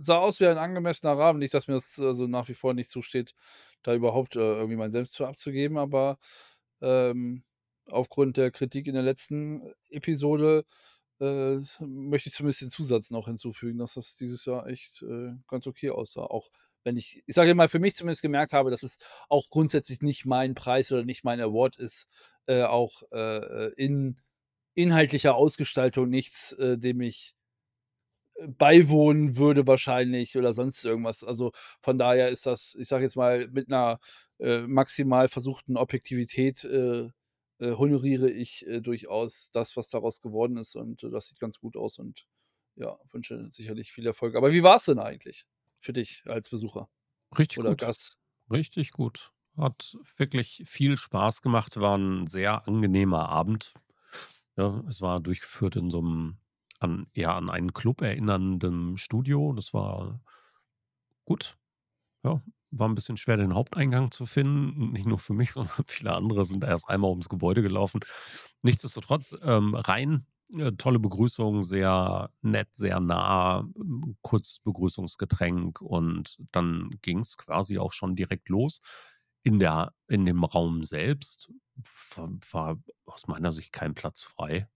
Speaker 2: sah aus wie ein angemessener Rahmen. Nicht, dass mir das also nach wie vor nicht zusteht, da überhaupt, äh, irgendwie meinen Senf zu abzugeben, aber, ähm, aufgrund der Kritik in der letzten Episode, äh, möchte ich zumindest den Zusatz noch hinzufügen, dass das dieses Jahr echt, äh, ganz okay aussah. Auch wenn ich ich sage mal, für mich zumindest gemerkt habe, dass es auch grundsätzlich nicht mein Preis oder nicht mein Award ist, äh, auch, äh, äh, in inhaltlicher Ausgestaltung nichts, dem ich beiwohnen würde wahrscheinlich oder sonst irgendwas. Also, von daher ist das, ich sage jetzt mal, mit einer äh, maximal versuchten Objektivität, äh, äh, honoriere ich, äh, durchaus das, was daraus geworden ist und, äh, das sieht ganz gut aus und ja, wünsche sicherlich viel Erfolg. Aber wie war's denn eigentlich für dich als Besucher
Speaker 1: Richtig
Speaker 2: oder
Speaker 1: gut.
Speaker 2: Gast?
Speaker 1: Richtig gut. Hat wirklich viel Spaß gemacht. War ein sehr angenehmer Abend. Ja, es war durchgeführt in so einem an, eher an einen Club erinnernden Studio. Das war gut. Ja, war 'n bisschen schwer, den Haupteingang zu finden. Nicht nur für mich, sondern viele andere sind erst einmal ums Gebäude gelaufen. Nichtsdestotrotz, ähm, rein, äh, tolle Begrüßung, sehr nett, sehr nah, hm, kurzes Begrüßungsgetränk und dann ging's quasi auch schon direkt los. In der in dem Raum selbst w war aus meiner Sicht kein Platz frei.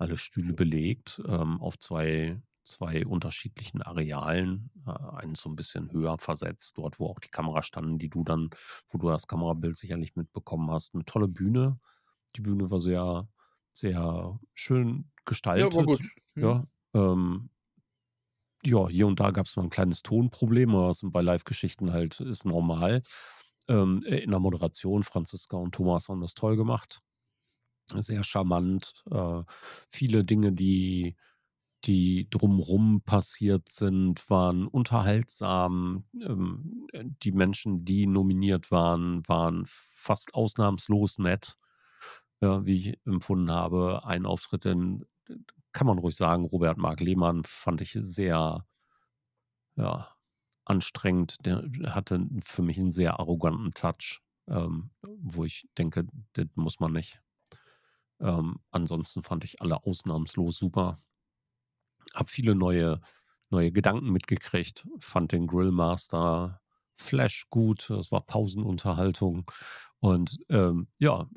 Speaker 1: Alle Stühle belegt, ähm, auf zwei 2 unterschiedlichen Arealen, äh, eins so 'n bisschen höher versetzt, dort, wo auch die Kameras standen, die du dann wo du das Kamerabild sicherlich mitbekommen hast. 'Ne tolle Bühne. Die Bühne war sehr, sehr schön
Speaker 2: Ja, war
Speaker 1: gestaltet,
Speaker 2: gut. Mhm.
Speaker 1: ja. Ähm ja, hier und da gab's mal 'n kleines Tonproblem, aber was bei Livegeschichten halt ist normal. Ähm, äh, in der Moderation, Franziska und Thomas haben das toll gemacht. Sehr charmant, äh, viele Dinge, die die drumrum passiert sind, waren unterhaltsam. Ähm, äh, die Menschen, die nominiert waren, waren fast ausnahmslos nett, wie ich empfunden habe. Ein Auftritt, d kann man ruhig sagen, Robert Mark Lehmann fand ich sehr ja, anstrengend. Der hatte für mich 'n sehr arroganten Touch, ähm, wo ich denke, das muss man nicht. Ähm, ansonsten fand ich alle ausnahmslos super. Habe viele neue neue Gedanken mitgekriegt, fand den Grill-Master Flash gut. Das war Pausenunterhaltung und, ähm, ja,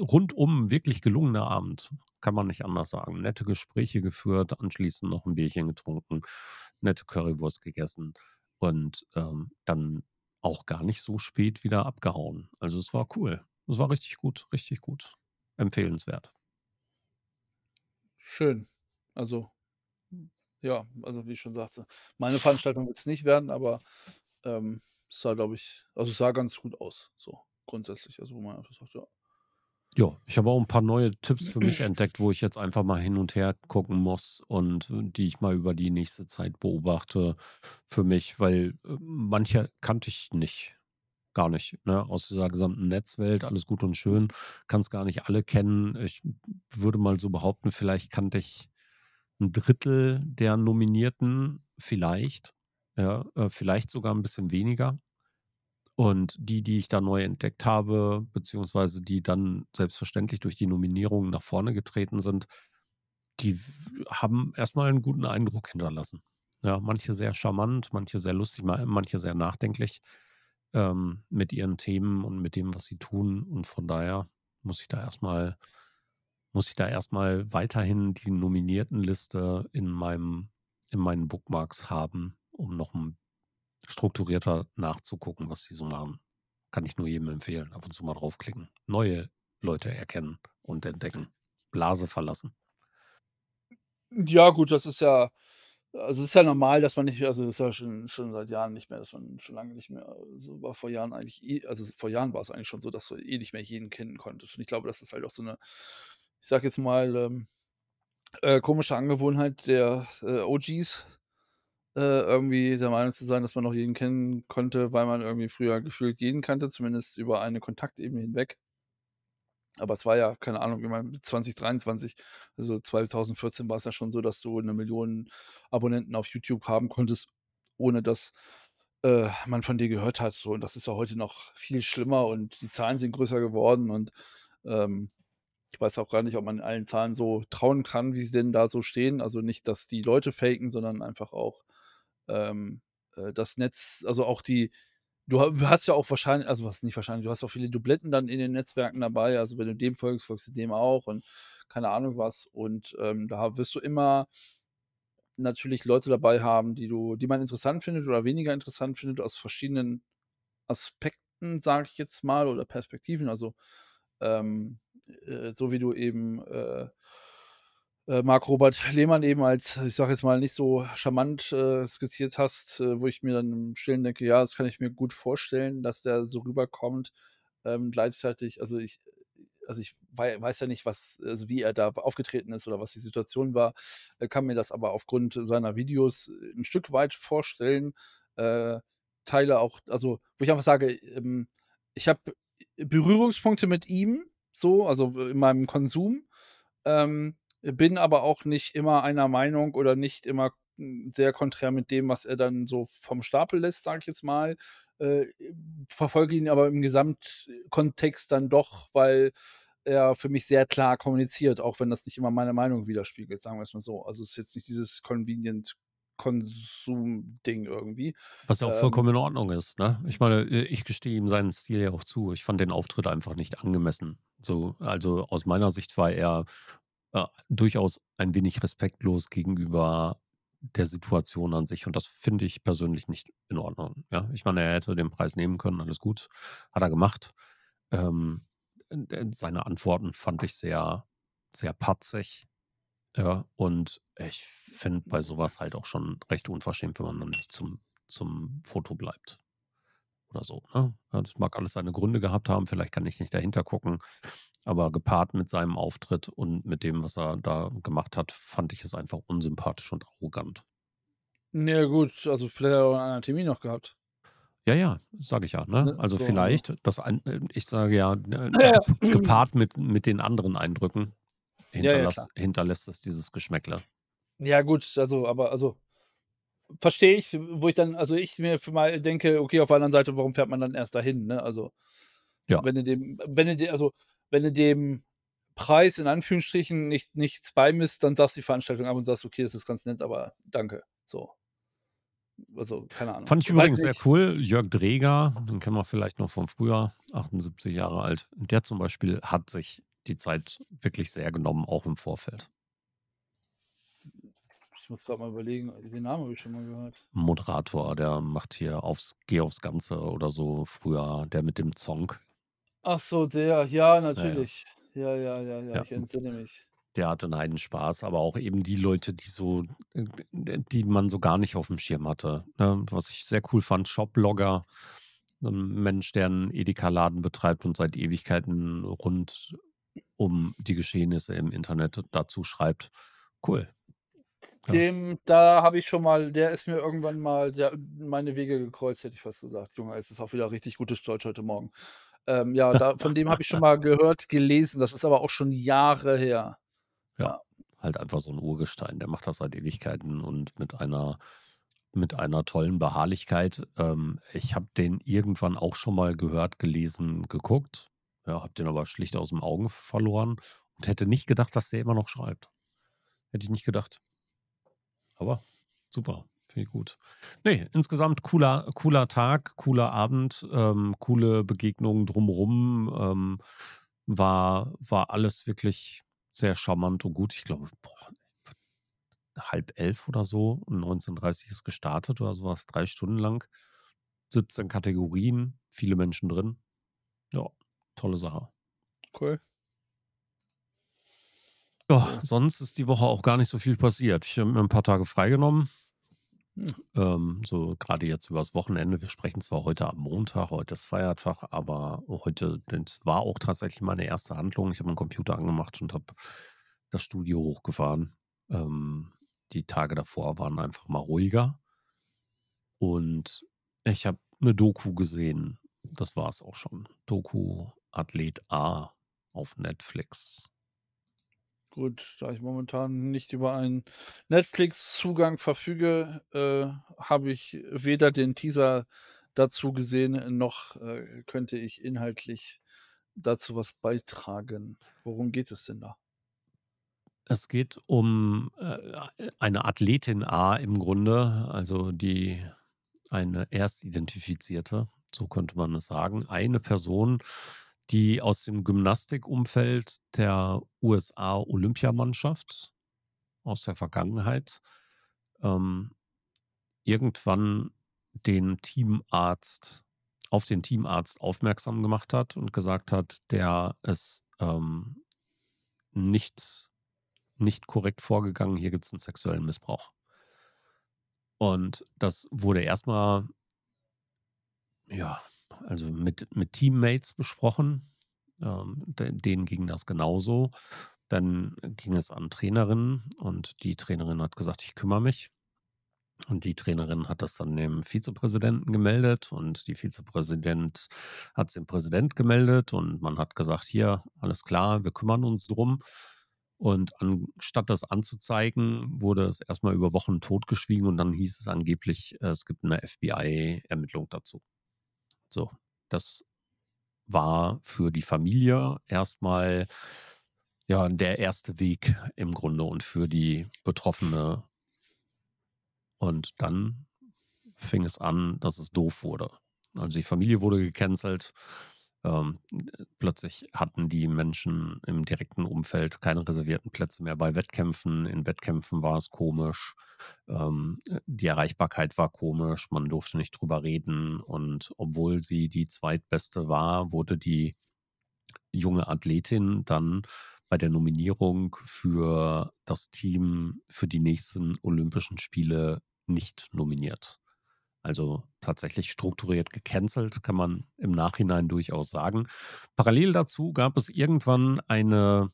Speaker 1: rundum wirklich gelungener Abend, kann man nicht anders sagen. Nette Gespräche geführt, anschließend noch 'n Bierchen getrunken, nette Currywurst gegessen und, ähm, dann auch gar nicht so spät wieder abgehauen. Also, es war cool. Es war richtig gut, richtig gut. Empfehlenswert.
Speaker 2: Schön. Also, ja, also, wie ich schon sagte, meine Veranstaltung wird's nicht werden, aber, ähm, es sah, glaube ich also, es sah ganz gut aus, so grundsätzlich. Also, wo man einfach sagt, ja.
Speaker 1: Ja, ich habe auch 'n paar neue Tipps für mich entdeckt, wo ich jetzt einfach mal hin und her gucken muss und die ich mal über die nächste Zeit beobachte für mich, weil, äh, manche kannte ich nicht gar nicht, ne, aus dieser gesamten Netzwelt, alles gut und schön, kannst gar nicht alle kennen. Ich würde mal so behaupten, vielleicht kannte ich 1/3 der Nominierten, vielleicht, ja, äh, vielleicht sogar 'n bisschen weniger. Und die, die ich da neu entdeckt habe, beziehungsweise die dann selbstverständlich durch die Nominierungen nach vorne getreten sind, die haben erst mal 'n guten Eindruck hinterlassen. Ja, manche sehr charmant, manche sehr lustig, ma manche sehr nachdenklich, ähm, mit ihren Themen und mit dem, was sie tun. Und von daher muss ich da erst mal muss ich da erst mal weiterhin die Nominiertenliste in meinem in meinen Bookmarks haben, um noch strukturierter nachzugucken, was sie so machen. Kann ich nur jedem empfehlen, ab und zu mal draufklicken. Neue Leute erkennen und entdecken. Blase verlassen.
Speaker 2: Ja gut, das ist ja also, es ist ja normal, dass man nicht also, das ist ja schon schon seit Jahren nicht mehr dass man schon lange nicht mehr so war vor Jahren eigentlich eh also, vor Jahren war's eigentlich schon so, dass du eh nicht mehr jeden kennen konntest. Und ich glaube, das ist halt auch so 'ne, ich sage jetzt mal, ähm, äh, komische Angewohnheit der, äh, OGs, äh, irgendwie der Meinung zu sein, dass man noch jeden kennen konnte, weil man irgendwie früher gefühlt jeden kannte, zumindest über eine Kontaktebene hinweg. Aber es war ja, keine Ahnung, ich meine, 2023, also 2014 war's ja schon so, dass du 1.000.000 Abonnenten auf YouTube haben konntest, ohne dass, äh, man von dir gehört hat, so. Und das ist ja heute noch viel schlimmer und die Zahlen sind größer geworden und, ähm, ich weiß auch gar nicht, ob man allen Zahlen so trauen kann, wie sie denn da so stehen. Also, nicht, dass die Leute faken, sondern einfach auch, ähm, äh, das Netz also, auch die du ha hast ja auch wahrschein also, was nicht wahrscheinlich, du hast auch viele Dubletten dann in den Netzwerken dabei. Also, wenn du dem folgst, folgst du dem auch und keine Ahnung was. Und, ähm, da wirst du immer natürlich Leute dabei haben, die du die man interessant findet oder weniger interessant findet aus verschiedenen Aspekten, sage ich jetzt mal, oder Perspektiven. Also, ähm, äh, so wie du eben, äh, äh, Marc Robert Lehmann eben als, ich sage jetzt mal, nicht so charmant, äh, skizziert hast, äh, wo ich mir dann im Stillen denke: „Ja, das kann ich mir gut vorstellen, dass der so rüberkommt.“ Ähm, gleichzeitig also, ich also, ich wei weiß ja nicht, was also, wie er da aufgetreten ist oder was die Situation war, äh, kann mir das aber aufgrund seiner Videos 'n Stück weit vorstellen, äh, Teile auch also, wo ich einfach sage, ähm, ich habe Berührungspunkte mit ihm so, also, in meinem Konsum, ähm, bin aber auch nicht immer einer Meinung oder nicht immer hm, sehr konträr mit dem, was er dann so vom Stapel lässt, sage ich jetzt mal. Äh, verfolge ihn aber im Gesamtkontext dann doch, weil er für mich sehr klar kommuniziert, auch wenn das nicht immer meine Meinung widerspiegelt, sagen wir es mal so. Also, es ist jetzt nicht dieses convenient Konsum-Ding irgendwie.
Speaker 1: Was ja auch
Speaker 2: Ähm,
Speaker 1: vollkommen in Ordnung ist, ne? Ich meine, äh, ich gestehe ihm seinen Stil ja auch zu. Ich fand den Auftritt einfach nicht angemessen. So, also aus meiner Sicht war er äh, durchaus ein wenig respektlos gegenüber der Situation an sich. Und das finde ich persönlich nicht in Ordnung. Ja, ich meine, er hätte den Preis nehmen können, alles gut, hat er gemacht. Ähm, äh, seine Antworten fand ich sehr, sehr patzig. Ja, und ich finde bei sowas halt auch schon recht unverschämt, wenn man dann nicht zum, zum Foto bleibt. Oder so. Ne? Ja, das mag alles seine Gründe gehabt haben, vielleicht kann ich nicht dahinter gucken. Aber gepaart mit seinem Auftritt und mit dem, was er da gemacht hat, fand ich es einfach unsympathisch und arrogant.
Speaker 2: na ja, gut, also vielleicht hat er auch anderen Termin noch gehabt,
Speaker 1: Ja, ja, sage ich ja, ne?
Speaker 2: ne?
Speaker 1: Also
Speaker 2: So,
Speaker 1: vielleicht, das ein, äh, ich sage ja, ne,
Speaker 2: ja, ja.
Speaker 1: gep- gepaart mit, mit den anderen Eindrücken
Speaker 2: Ja, ja, klar.
Speaker 1: hinterlässt es dieses Geschmäckle.
Speaker 2: Ja gut, also aber also verstehe ich, wo ich dann also ich mir für mal denke: „Okay, auf der anderen Seite, warum fährt man dann erst dahin“, ne? Also,
Speaker 1: Ja,
Speaker 2: wenn du dem wenn du de also, wenn du dem Preis in Anführungsstrichen nicht nichts beimisst, dann sagst du die Veranstaltung ab und sagst: „Okay, das ist ganz nett, aber danke.“ So. Also, keine Ahnung.
Speaker 1: Fand ich übrigens sehr cool. Jörg Dreger, den kennen wir vielleicht noch von früher, 78 Jahre alt. Der zum Beispiel hat sich die Zeit wirklich sehr genommen, auch im Vorfeld.
Speaker 2: Ich muss grad mal überlegen, den Namen habe ich schon mal gehört.
Speaker 1: Moderator, der macht hier aufs Geh aufs Ganze oder so früher, der mit dem Zong.
Speaker 2: Ach so, der, ja,
Speaker 1: Ja, ja.
Speaker 2: natürlich. Ja, ja, ja, ja,
Speaker 1: Ja,
Speaker 2: ich entsinne mich.
Speaker 1: der hatte einen Heidenspaß, aber auch eben die Leute, die so, die man so gar nicht auf dem Schirm hatte. Ne? Was ich sehr cool fand, Shopblogger, so ein Mensch, der einen Edeka-Laden betreibt und seit Ewigkeiten rund um die Geschehnisse im Internet dazu schreibt. Cool. Ja.
Speaker 2: Dem da habe ich schon mal der ist mir irgendwann mal der meine Wege gekreuzt, hätte ich fast gesagt. Junge, es ist auch wieder richtig gutes Deutsch heute Morgen. Ähm, ja, da von dem habe ich schon mal gehört, gelesen. Das ist aber auch schon Jahre her.
Speaker 1: Ja,
Speaker 2: Ja.
Speaker 1: halt einfach so ein Urgestein. Der macht das seit Ewigkeiten und mit einer mit einer tollen Beharrlichkeit. Ähm, ich habe den irgendwann auch schon mal gehört, gelesen, geguckt. Ja, habe den aber schlicht aus dem Augen verloren und hätte nicht gedacht, dass der immer noch schreibt. Hätte ich nicht gedacht. Aber super, finde ich gut. Ne, insgesamt cooler cooler Tag, cooler Abend, ähm, coole Begegnungen drumrum, ähm, war war alles wirklich sehr charmant und gut. Ich glaube, boah, halb elf oder so, um 19:30 ist gestartet oder so was, 3 Stunden lang. 17 Kategorien, viele Menschen drin. Ja, tolle Sache.
Speaker 2: Cool.
Speaker 1: Ja, sonst ist die Woche auch gar nicht so viel passiert. Ich habe mir ein paar Tage freigenommen.
Speaker 2: Hm.
Speaker 1: Ähm, so gerade jetzt übers Wochenende. Wir sprechen zwar heute am Montag, heute ist Feiertag, aber heute das war auch tatsächlich meine erste Handlung. Ich habe meinen Computer angemacht und habe das Studio hochgefahren. Ähm, die Tage davor waren einfach mal ruhiger und ich habe eine Doku gesehen. Das war es auch schon. Doku Athlet A auf Netflix.
Speaker 2: Gut, da ich momentan nicht über einen Netflix-Zugang verfüge, äh, habe ich weder den Teaser dazu gesehen, noch, äh, könnte ich inhaltlich dazu was beitragen. Worum geht es denn da?
Speaker 1: Es geht um, äh, eine Athletin A im Grunde, also die eine Erstidentifizierte, so könnte man es sagen. Eine Person, die aus dem Gymnastikumfeld der USA-Olympiamannschaft aus der Vergangenheit ähm, irgendwann den Teamarzt auf den Teamarzt aufmerksam gemacht hat und gesagt hat, der ist ähm, nicht, nicht korrekt vorgegangen, hier gibt es einen sexuellen Missbrauch. Und das wurde erstmal, ja, also mit, mit Teammates besprochen. Ähm, de- denen ging das genauso. Dann ging es an Trainerinnen und die Trainerin hat gesagt, ich kümmere mich. Und die Trainerin hat das dann dem Vizepräsidenten gemeldet und die Vizepräsident hat es dem Präsident gemeldet und man hat gesagt, hier, alles klar, wir kümmern uns drum. Und anstatt das anzuzeigen, wurde es erstmal über Wochen totgeschwiegen und dann hieß es angeblich, es gibt eine FBI-Ermittlung dazu. So, das war für die Familie erstmal ja der erste Weg im Grunde und für die Betroffene. Und dann fing es an, dass es doof wurde. Also die Familie wurde gecancelt. Ähm, plötzlich hatten die Menschen im direkten Umfeld keine reservierten Plätze mehr bei Wettkämpfen. In Wettkämpfen war es komisch. Ähm, die Erreichbarkeit war komisch. Man durfte nicht drüber reden. Und obwohl sie die zweitbeste war, wurde die junge Athletin dann bei der Nominierung für das Team für die nächsten Olympischen Spiele nicht nominiert. Also tatsächlich strukturiert gecancelt, kann man im Nachhinein durchaus sagen. Parallel dazu gab es irgendwann eine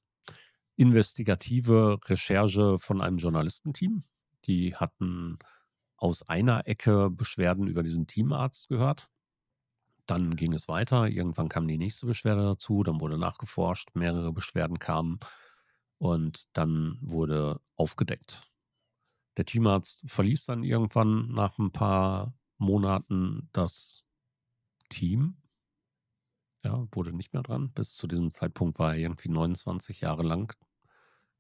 Speaker 1: investigative Recherche von einem Journalistenteam. Die hatten aus einer Ecke Beschwerden über diesen Teamarzt gehört. Dann ging es weiter. Irgendwann kam die nächste Beschwerde dazu. Dann wurde nachgeforscht. Mehrere Beschwerden kamen. Und dann wurde aufgedeckt. Der Teamarzt verließ dann irgendwann nach ein paar Monaten das Team. Ja, wurde nicht mehr dran. Bis zu diesem Zeitpunkt war er irgendwie 29 Jahre lang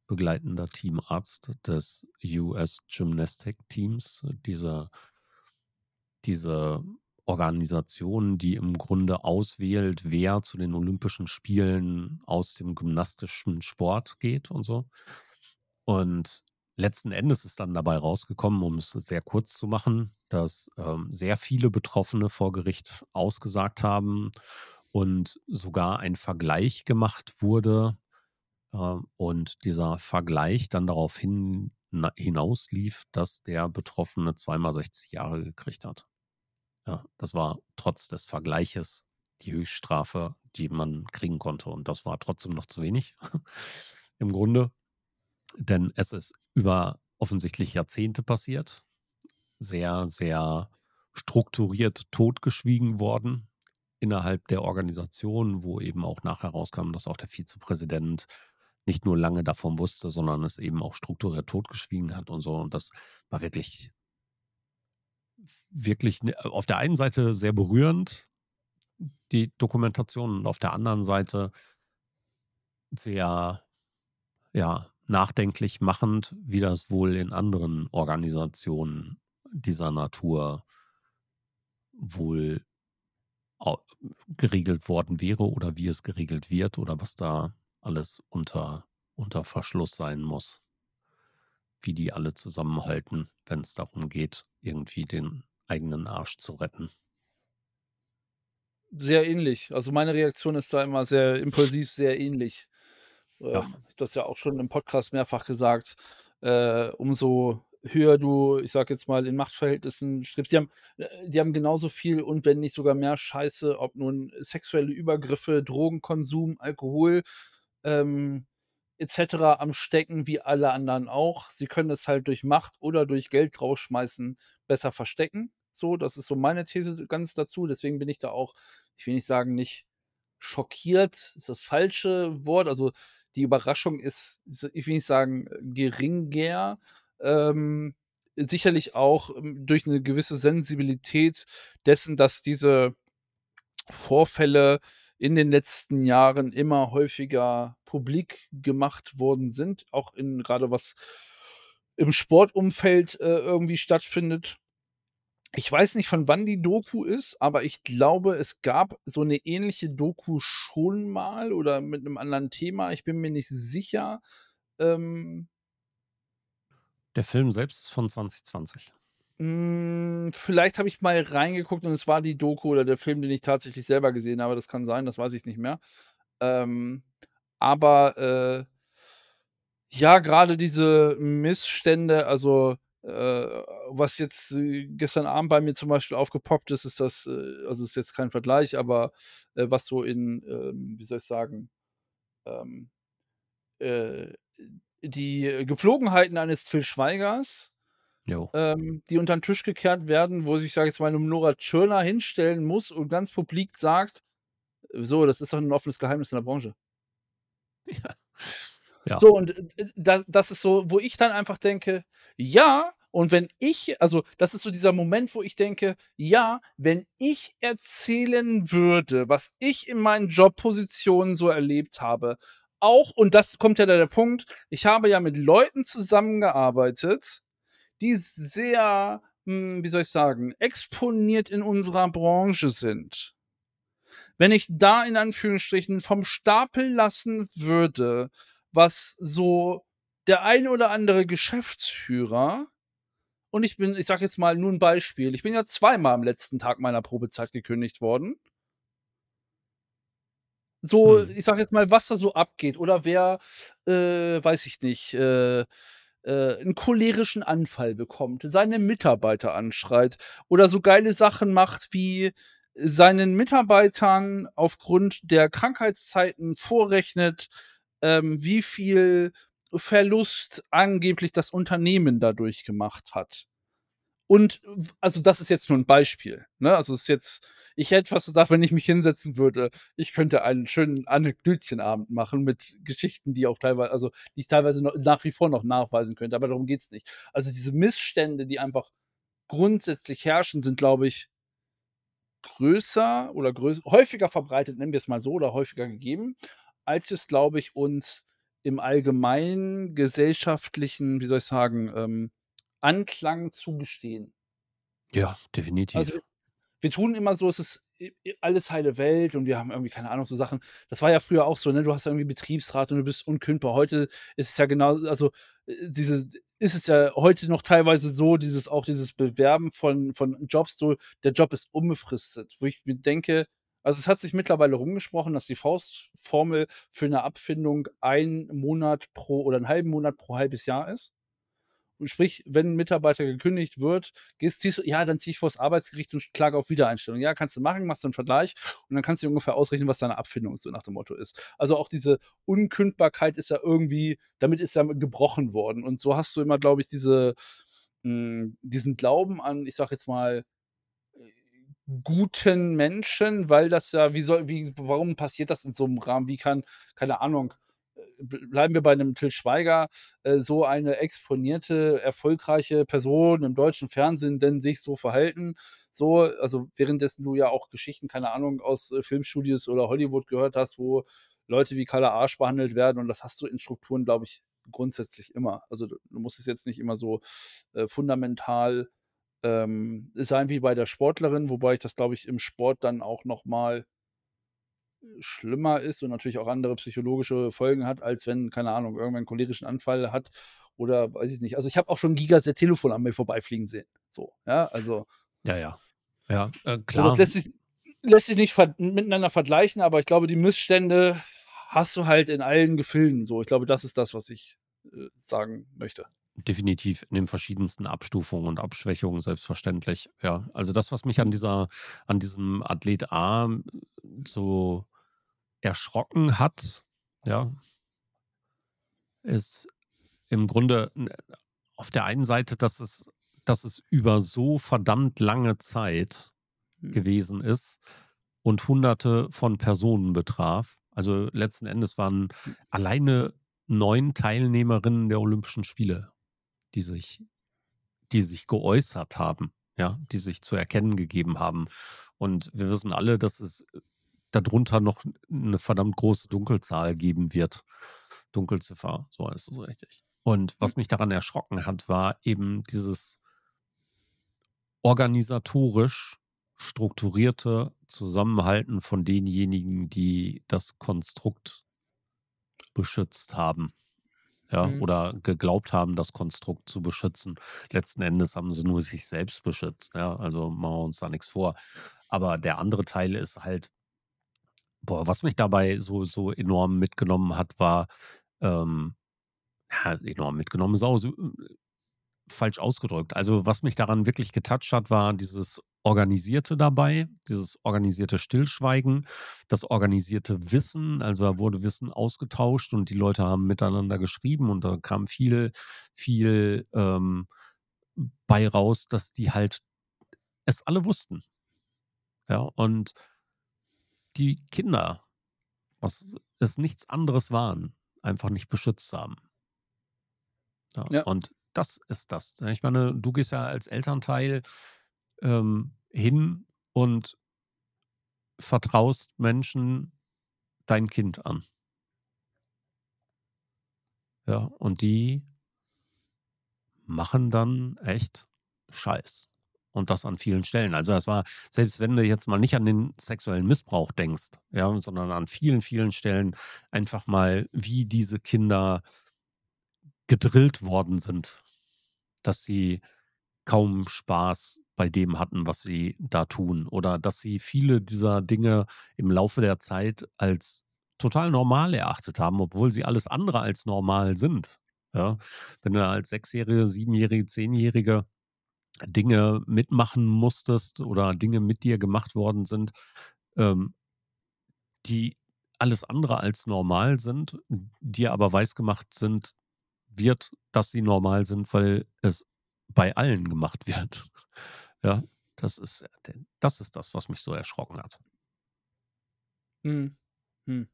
Speaker 1: begleitender Teamarzt des US Gymnastic Teams, dieser, diese Organisation, die im Grunde auswählt, wer zu den Olympischen Spielen aus dem gymnastischen Sport geht und so. Und letzten Endes ist dann dabei rausgekommen, um es sehr kurz zu machen, dass ähm, sehr viele Betroffene vor Gericht ausgesagt haben und sogar ein Vergleich gemacht wurde. Äh, und dieser Vergleich dann darauf hin, na, hinauslief, dass der Betroffene zweimal 60 Jahre gekriegt hat. Ja, das war trotz des Vergleiches die Höchststrafe, die man kriegen konnte. Und das war trotzdem noch zu wenig im Grunde. Denn es ist über offensichtlich Jahrzehnte passiert. Sehr, sehr strukturiert totgeschwiegen worden innerhalb der Organisation, wo eben auch nachher rauskam, dass auch der Vizepräsident nicht nur lange davon wusste, sondern es eben auch strukturiert totgeschwiegen hat und so. Und das war wirklich, wirklich ne, auf der einen Seite sehr berührend, die Dokumentation, und auf der anderen Seite sehr, ja, nachdenklich machend, wie das wohl in anderen Organisationen dieser Natur wohl geregelt worden wäre oder wie es geregelt wird oder was da alles unter, unter Verschluss sein muss. Wie die alle zusammenhalten, wenn es darum geht, irgendwie den eigenen Arsch zu retten.
Speaker 2: Sehr ähnlich. Also meine Reaktion ist da immer sehr impulsiv, sehr ähnlich.
Speaker 1: Ja.
Speaker 2: Ähm, ich das ja auch schon im Podcast mehrfach gesagt, äh, umso höher du, ich sage jetzt mal, in Machtverhältnissen strebst. Die haben, äh, die haben genauso viel und wenn nicht sogar mehr Scheiße, ob nun sexuelle Übergriffe, Drogenkonsum, Alkohol, ähm, etc. am Stecken wie alle anderen auch. Sie können es halt durch Macht oder durch Geld rausschmeißen besser verstecken. So, das ist so meine These ganz dazu. Deswegen bin ich da auch, ich will nicht sagen, nicht schockiert, ist das falsche Wort. Also die Überraschung ist, ich will nicht sagen, geringer. Ähm, sicherlich auch ähm, durch eine gewisse Sensibilität dessen, dass diese Vorfälle in den letzten Jahren immer häufiger publik gemacht worden sind, auch in gerade was im Sportumfeld äh, irgendwie stattfindet. Ich weiß nicht, von wann die Doku ist, aber ich glaube, es gab so eine ähnliche Doku schon mal oder mit einem anderen Thema. Ich bin mir nicht sicher. Ähm
Speaker 1: Der Film selbst ist von 2020.
Speaker 2: Hm, vielleicht habe ich mal reingeguckt und es war die Doku oder der Film, den ich tatsächlich selber gesehen habe. Das kann sein, das weiß ich nicht mehr. Ähm, aber, äh ja, gerade diese Missstände, also äh, was jetzt äh, gestern Abend bei mir zum Beispiel aufgepoppt ist, ist das, äh, also ist jetzt kein Vergleich, aber äh, was so in, ähm, wie soll ich sagen, ähm, äh, die Gepflogenheiten eines Till Schweigers, ähm, die unter den Tisch gekehrt werden, wo sich, sage ich jetzt mal, eine Nora Tschirner hinstellen muss und ganz publik sagt: „So, das ist doch ein offenes Geheimnis in der Branche.“
Speaker 1: Ja. Ja.
Speaker 2: So und, äh, d da das ist so, wo ich dann einfach denke: „Ja“ und wenn ich also, das ist so dieser Moment, wo ich denke: „Ja, wenn ich erzählen würde, was ich in meinen Jobpositionen so erlebt habe, auch“ und das kommt ja da der Punkt, ich habe ja mit Leuten zusammengearbeitet, die sehr, hm, wie soll ich sagen, exponiert in unserer Branche sind. Wenn ich da in Anführungsstrichen vom Stapel lassen würde, was so der ein oder andere Geschäftsführer und ich bin ich sage jetzt mal nur 'n Beispiel. Ich bin ja zweimal am letzten Tag meiner Probezeit gekündigt worden. So,
Speaker 1: Mhm.
Speaker 2: ich sage jetzt mal, was da so abgeht oder wer, äh, weiß ich nicht, äh, äh, 'n cholerischen Anfall bekommt, seine Mitarbeiter anschreit oder so geile Sachen macht, wie seinen Mitarbeitern aufgrund der Krankheitszeiten vorrechnet, ähm, wie viel Verlust angeblich das Unternehmen dadurch gemacht hat. Und also, das ist jetzt nur 'n Beispiel, ne? Also, ist jetzt ich hätte fast gesagt, wenn ich mich hinsetzen würde, ich könnte einen schönen Anekdötchenabend machen mit Geschichten, die auch teilwei also, die ich teilweise no nach wie vor noch nachweisen könnte, aber darum geht's nicht. Also, diese Missstände, die einfach grundsätzlich herrschen, sind, glaube ich größer oder größ häufiger verbreitet, nennen wir's mal so, oder häufiger gegeben, als es, glaube ich, uns im allgemeinen gesellschaftlichen, wie soll ich sagen, ähm, Anklang zugestehen.
Speaker 1: Ja,
Speaker 2: Also,
Speaker 1: definitiv.
Speaker 2: wir wir tun immer so, es ist alles heile Welt und wir haben irgendwie, keine Ahnung, so Sachen das war ja früher auch so, ne? Du hast irgendwie Betriebsrat und du bist unkündbar. Heute ist es ja genau also, äh, diese ist es ja heute noch teilweise so, dieses auch dieses Bewerben von von Jobs so, der Job ist unbefristet, wo ich mir denke also, es hat sich mittlerweile rumgesprochen, dass die Faustformel für 'ne Abfindung 1 Monat pro oder 'n halben Monat pro halbes Jahr ist. Und sprich, wenn 'n Mitarbeiter gekündigt wird, gehst du ja, dann ziehe ich vors Arbeitsgericht und klage auf Wiedereinstellung. Ja, kannst du machen, machst du 'n Vergleich und dann kannst du ungefähr ausrechnen, was deine Abfindung so nach dem Motto ist. Also, auch diese Unkündbarkeit ist ja irgendwie damit ist ja gebrochen worden. Und so hast du immer, glaube ich, diese hm, diesen Glauben an, ich sage jetzt mal, guten Menschen, weil das ja wie soll wie warum passiert das in so 'nem Rahmen? Wie kann, keine Ahnung, äh, bleiben wir bei 'nem Til Schweiger, äh, so eine exponierte, erfolgreiche Person im deutschen Fernsehen denn sich so verhalten? So, also, währenddessen du ja auch Geschichten, keine Ahnung, aus, äh, Filmstudios oder Hollywood gehört hast, wo Leute wie Kalle Arsch behandelt werden und das hast du in Strukturen, glaube ich, grundsätzlich immer. Also, du du musst es jetzt nicht immer so, äh, fundamental, ähm, sein wie bei der Sportlerin, wobei ich das, glaube ich, im Sport dann auch noch mal schlimmer ist und natürlich auch andere psychologische Folgen hat, als wenn, keine Ahnung, irgendwer 'n cholerischen Anfall hat oder weiß ich nicht. Also, ich habe auch schon Gigas ihr Telefon an mir vorbeifliegen sehen, so, ja, also
Speaker 1: Ja, ja. Ja, äh,
Speaker 2: so, das
Speaker 1: klar.
Speaker 2: lässt sich lässt sich nicht ver miteinander vergleichen, aber ich glaube, die Missstände hast du halt in allen Gefilden so. Ich glaube, das ist das, was ich, äh, sagen möchte.
Speaker 1: Definitiv in den verschiedensten Abstufungen und Abschwächungen, selbstverständlich, ja. Also, das, was mich an dieser an diesem Athlet A so erschrocken hat, ja ist im Grunde auf der einen Seite, dass es dass es über so verdammt lange Zeit
Speaker 2: Mhm.
Speaker 1: gewesen ist und Hunderte von Personen betraf. Also, letzten Endes waren
Speaker 2: Hm.
Speaker 1: alleine 9 Teilnehmerinnen der Olympischen Spiele, die sich die sich geäußert haben, ja, die sich zu erkennen gegeben haben. Und wir wissen alle, dass es dadrunter noch 'ne verdammt große Dunkelzahl geben wird. Dunkelziffer, so heißt es richtig. Und
Speaker 2: Hm.
Speaker 1: was mich daran erschrocken hat, war eben dieses organisatorisch strukturierte Zusammenhalten von denjenigen, die das Konstrukt beschützt haben, ja,
Speaker 2: Mhm.
Speaker 1: oder geglaubt haben, das Konstrukt zu beschützen. Letzten Endes haben sie nur sich selbst beschützt, ja, also, machen wir uns da nix vor. Aber der andere Teil ist halt boah, was mich dabei so so enorm mitgenommen hat, war, ähm ja, enorm mitgenommen ist auch so, äh, falsch ausgedrückt. Also, was mich daran wirklich getoucht hat, war dieses Organisierte dabei, dieses organisierte Stillschweigen, das organisierte Wissen. Also, da wurde Wissen ausgetauscht und die Leute haben miteinander geschrieben und da kam viel viel, ähm, bei raus, dass die halt es alle wussten. Ja, und die Kinder, was es nichts anderes waren einfach nicht beschützt haben. Ja,
Speaker 2: Ja.
Speaker 1: und das ist das. Ich meine, du gehst ja als Elternteil, ähm, hin und vertraust Menschen dein Kind an. Ja, und die machen dann echt Scheiß. Und das an vielen Stellen. Also, das war selbst wenn du jetzt mal nicht an den sexuellen Missbrauch denkst, ja, sondern an vielen, vielen Stellen einfach mal, wie diese Kinder gedrillt worden sind, dass sie kaum Spaß bei dem hatten, was sie da tun oder dass sie viele dieser Dinge im Laufe der Zeit als total normal erachtet haben, obwohl sie alles andere als normal sind, ja? Wenn du als Sechsjährige, Siebenjährige, Zehnjährige Dinge mitmachen musstest oder Dinge mit dir gemacht worden sind, ähm die alles andere als normal sind, dir aber weisgemacht sind wird, dass sie normal sind, weil es bei allen gemacht wird. Ja, das ist äh, das ist das, was mich so erschrocken hat.
Speaker 2: Mhm. Hm.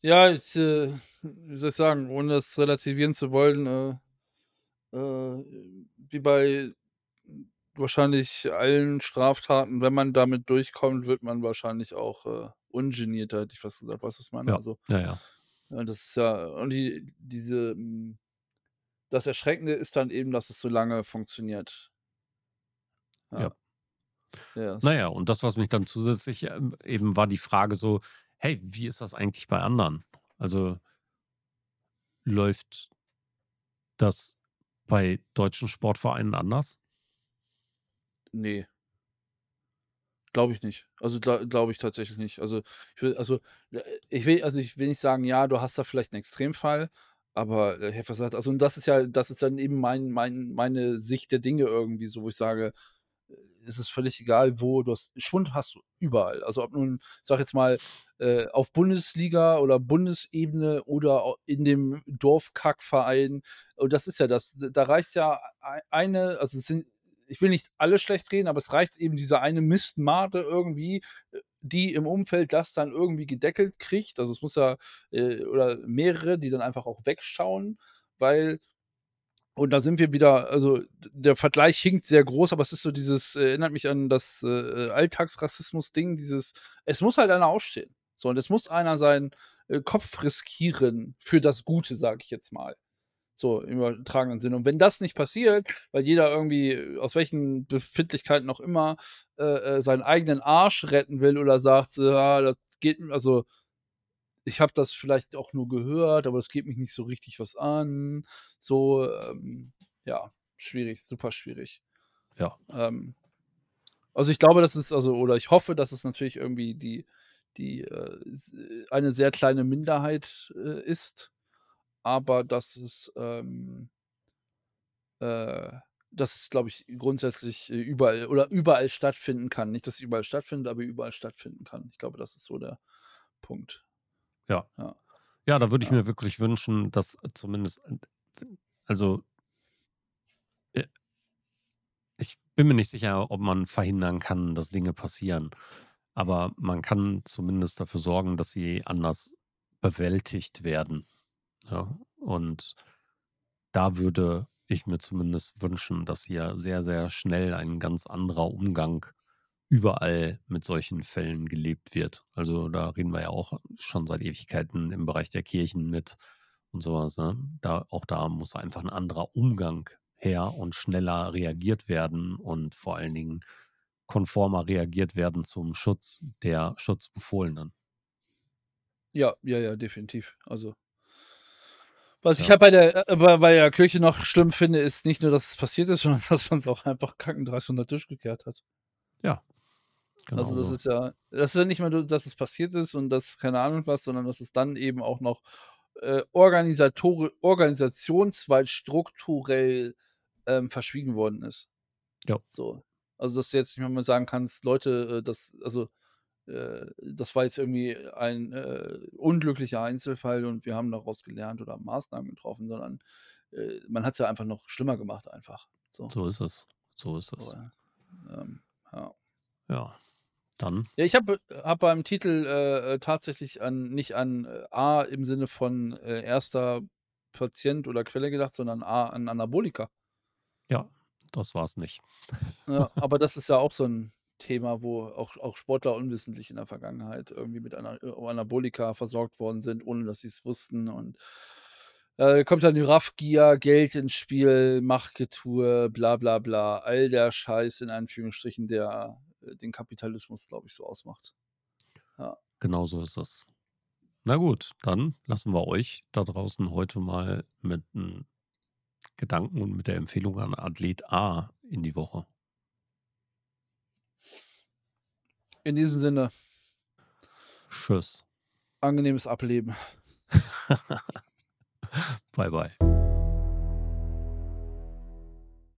Speaker 2: Ja, jetzt, äh, wie soll ich sagen, ohne das relativieren zu wollen, äh, äh, wie bei wahrscheinlich allen Straftaten, wenn man damit durchkommt, wird man wahrscheinlich auch, äh, ungenierter, hätte ich fast gesagt. Weißt du, was ich meine?
Speaker 1: Ja,
Speaker 2: Also,
Speaker 1: ja, ja.
Speaker 2: Ja, das ist ja und die diese, hm das Erschreckende ist dann eben, dass es so lange funktioniert.
Speaker 1: Ja.
Speaker 2: Ja. Ja,
Speaker 1: Na
Speaker 2: es
Speaker 1: ja, und das, was mich dann zusätzlich, ähm, eben war die Frage so: „Hey, wie ist das eigentlich bei anderen?“ Also läuft das bei deutschen Sportvereinen anders?
Speaker 2: Ne. Glaube ich nicht. Also, gla glaube ich tatsächlich nicht. Also, ich will also, äh, ich will also, ich will nicht sagen, ja, du hast da vielleicht 'n Extremfall, aber, äh, fast gesagt also, und das ist ja das ist dann eben mein mein meine Sicht der Dinge irgendwie so, wo ich sage, äh, es ist völlig egal, wo du hast Schwund hast du überall. Also, ob nun, sage jetzt mal, äh, auf Bundesliga oder Bundesebene oder in dem Dorfkackverein. Und das ist ja das. Da reicht ja ei eine also, es sind ich will nicht alle schlecht reden, aber es reicht eben diese eine Mistmade irgendwie, äh, die im Umfeld das dann irgendwie gedeckelt kriegt. Also, es muss ja äh, oder mehrere, die dann einfach auch wegschauen, weil und da sind wir wieder also, der Vergleich hinkt sehr groß, aber es ist so dieses erinnert mich an das, äh, äh, Alltagsrassismus-Ding, dieses es muss halt einer aufstehen. So, und es muss einer seinen, äh, Kopf riskieren für das Gute, sage ich jetzt mal. So im übertragenen Sinne. Und wenn das nicht passiert, weil jeder irgendwie aus welchen Befindlichkeiten auch immer, äh, äh, seinen eigenen Arsch retten will oder sagt so: „Ja, das geht also, ich habe das vielleicht auch nur gehört, aber es geht mich nicht so richtig was an.“ So, ähm, ja, schwierig, super schwierig.
Speaker 1: Ja.
Speaker 2: Ähm, also, ich glaube, das ist also oder ich hoffe, dass es natürlich irgendwie die die, äh, s eine sehr kleine Minderheit, äh, ist, aber dass es, ähm äh, dass es, glaube ich, grundsätzlich, äh, überall oder überall stattfinden kann. Nicht, dass es überall stattfindet, aber überall stattfinden kann. Ich glaube, das ist so der Punkt.
Speaker 1: Ja.
Speaker 2: Ja.
Speaker 1: Ja, da würde ich
Speaker 2: Ja.
Speaker 1: mir wirklich wünschen, dass zumindest also äh ich bin mir nicht sicher, ob man verhindern kann, dass Dinge passieren, aber man kann zumindest dafür sorgen, dass sie anders bewältigt werden, ja? Und da würde ich mir zumindest wünschen, dass hier sehr, sehr schnell ein ganz anderer Umgang überall mit solchen Fällen gelebt wird. Also, da reden wir ja auch schon seit Ewigkeiten im Bereich der Kirchen mit und so was, ne? Da auch da muss einfach 'n anderer Umgang her und schneller reagiert werden und vor allen Dingen konformer reagiert werden zum Schutz der Schutzbefohlenen.
Speaker 2: Ja, ja, ja, definitiv. Also was ich
Speaker 1: Ja.
Speaker 2: halt bei der äh, bei bei der Kirche noch schlimm finde, ist nicht nur, dass es passiert ist, sondern dass man's auch einfach kackendreist unter Tisch gekehrt hat.
Speaker 1: Ja,
Speaker 2: Also, das
Speaker 1: genauso.
Speaker 2: ist ja das ist ja nicht mal nur, dass es passiert ist und das keine Ahnung was, sondern dass es dann eben auch noch, äh, organisationsweit strukturell, ähm, verschwiegen worden ist.
Speaker 1: Ja.
Speaker 2: So. Also, dass du jetzt nicht mal sagen kannst: „Leute, äh, das also, das war jetzt irgendwie ein, äh, unglücklicher Einzelfall und wir haben daraus gelernt oder Maßnahmen getroffen“, sondern, äh, man hat's ja einfach noch schlimmer gemacht einfach, so.
Speaker 1: So ist es. So ist es.
Speaker 2: ja. Ähm, ja.
Speaker 1: Ja. Dann
Speaker 2: Ja, ich habe habe beim Titel, äh, äh, tatsächlich an nicht an, äh, A im Sinne von, äh, 1. Patient oder Quelle gedacht, sondern A an Anabolika.
Speaker 1: Ja, das war's nicht.
Speaker 2: Ja, aber das ist ja auch so 'n Thema, wo auch auch Sportler unwissentlich in der Vergangenheit irgendwie mit Ana äh, Anabolika versorgt worden sind, ohne dass sie's wussten und, äh, kommt dann die Raffgier, Geld ins Spiel, Machtgetue, bla bla bla. All der Scheiß in Anführungsstrichen, der, äh, den Kapitalismus, glaube ich, so ausmacht. Ja.
Speaker 1: Genau so ist es. Na gut, dann lassen wir euch da draußen heute mal mit 'n Gedanken und mit der Empfehlung an Athlet A in die Woche.
Speaker 2: In diesem Sinne.
Speaker 1: Tschüss.
Speaker 2: Angenehmes Ableben.
Speaker 1: Bye, bye.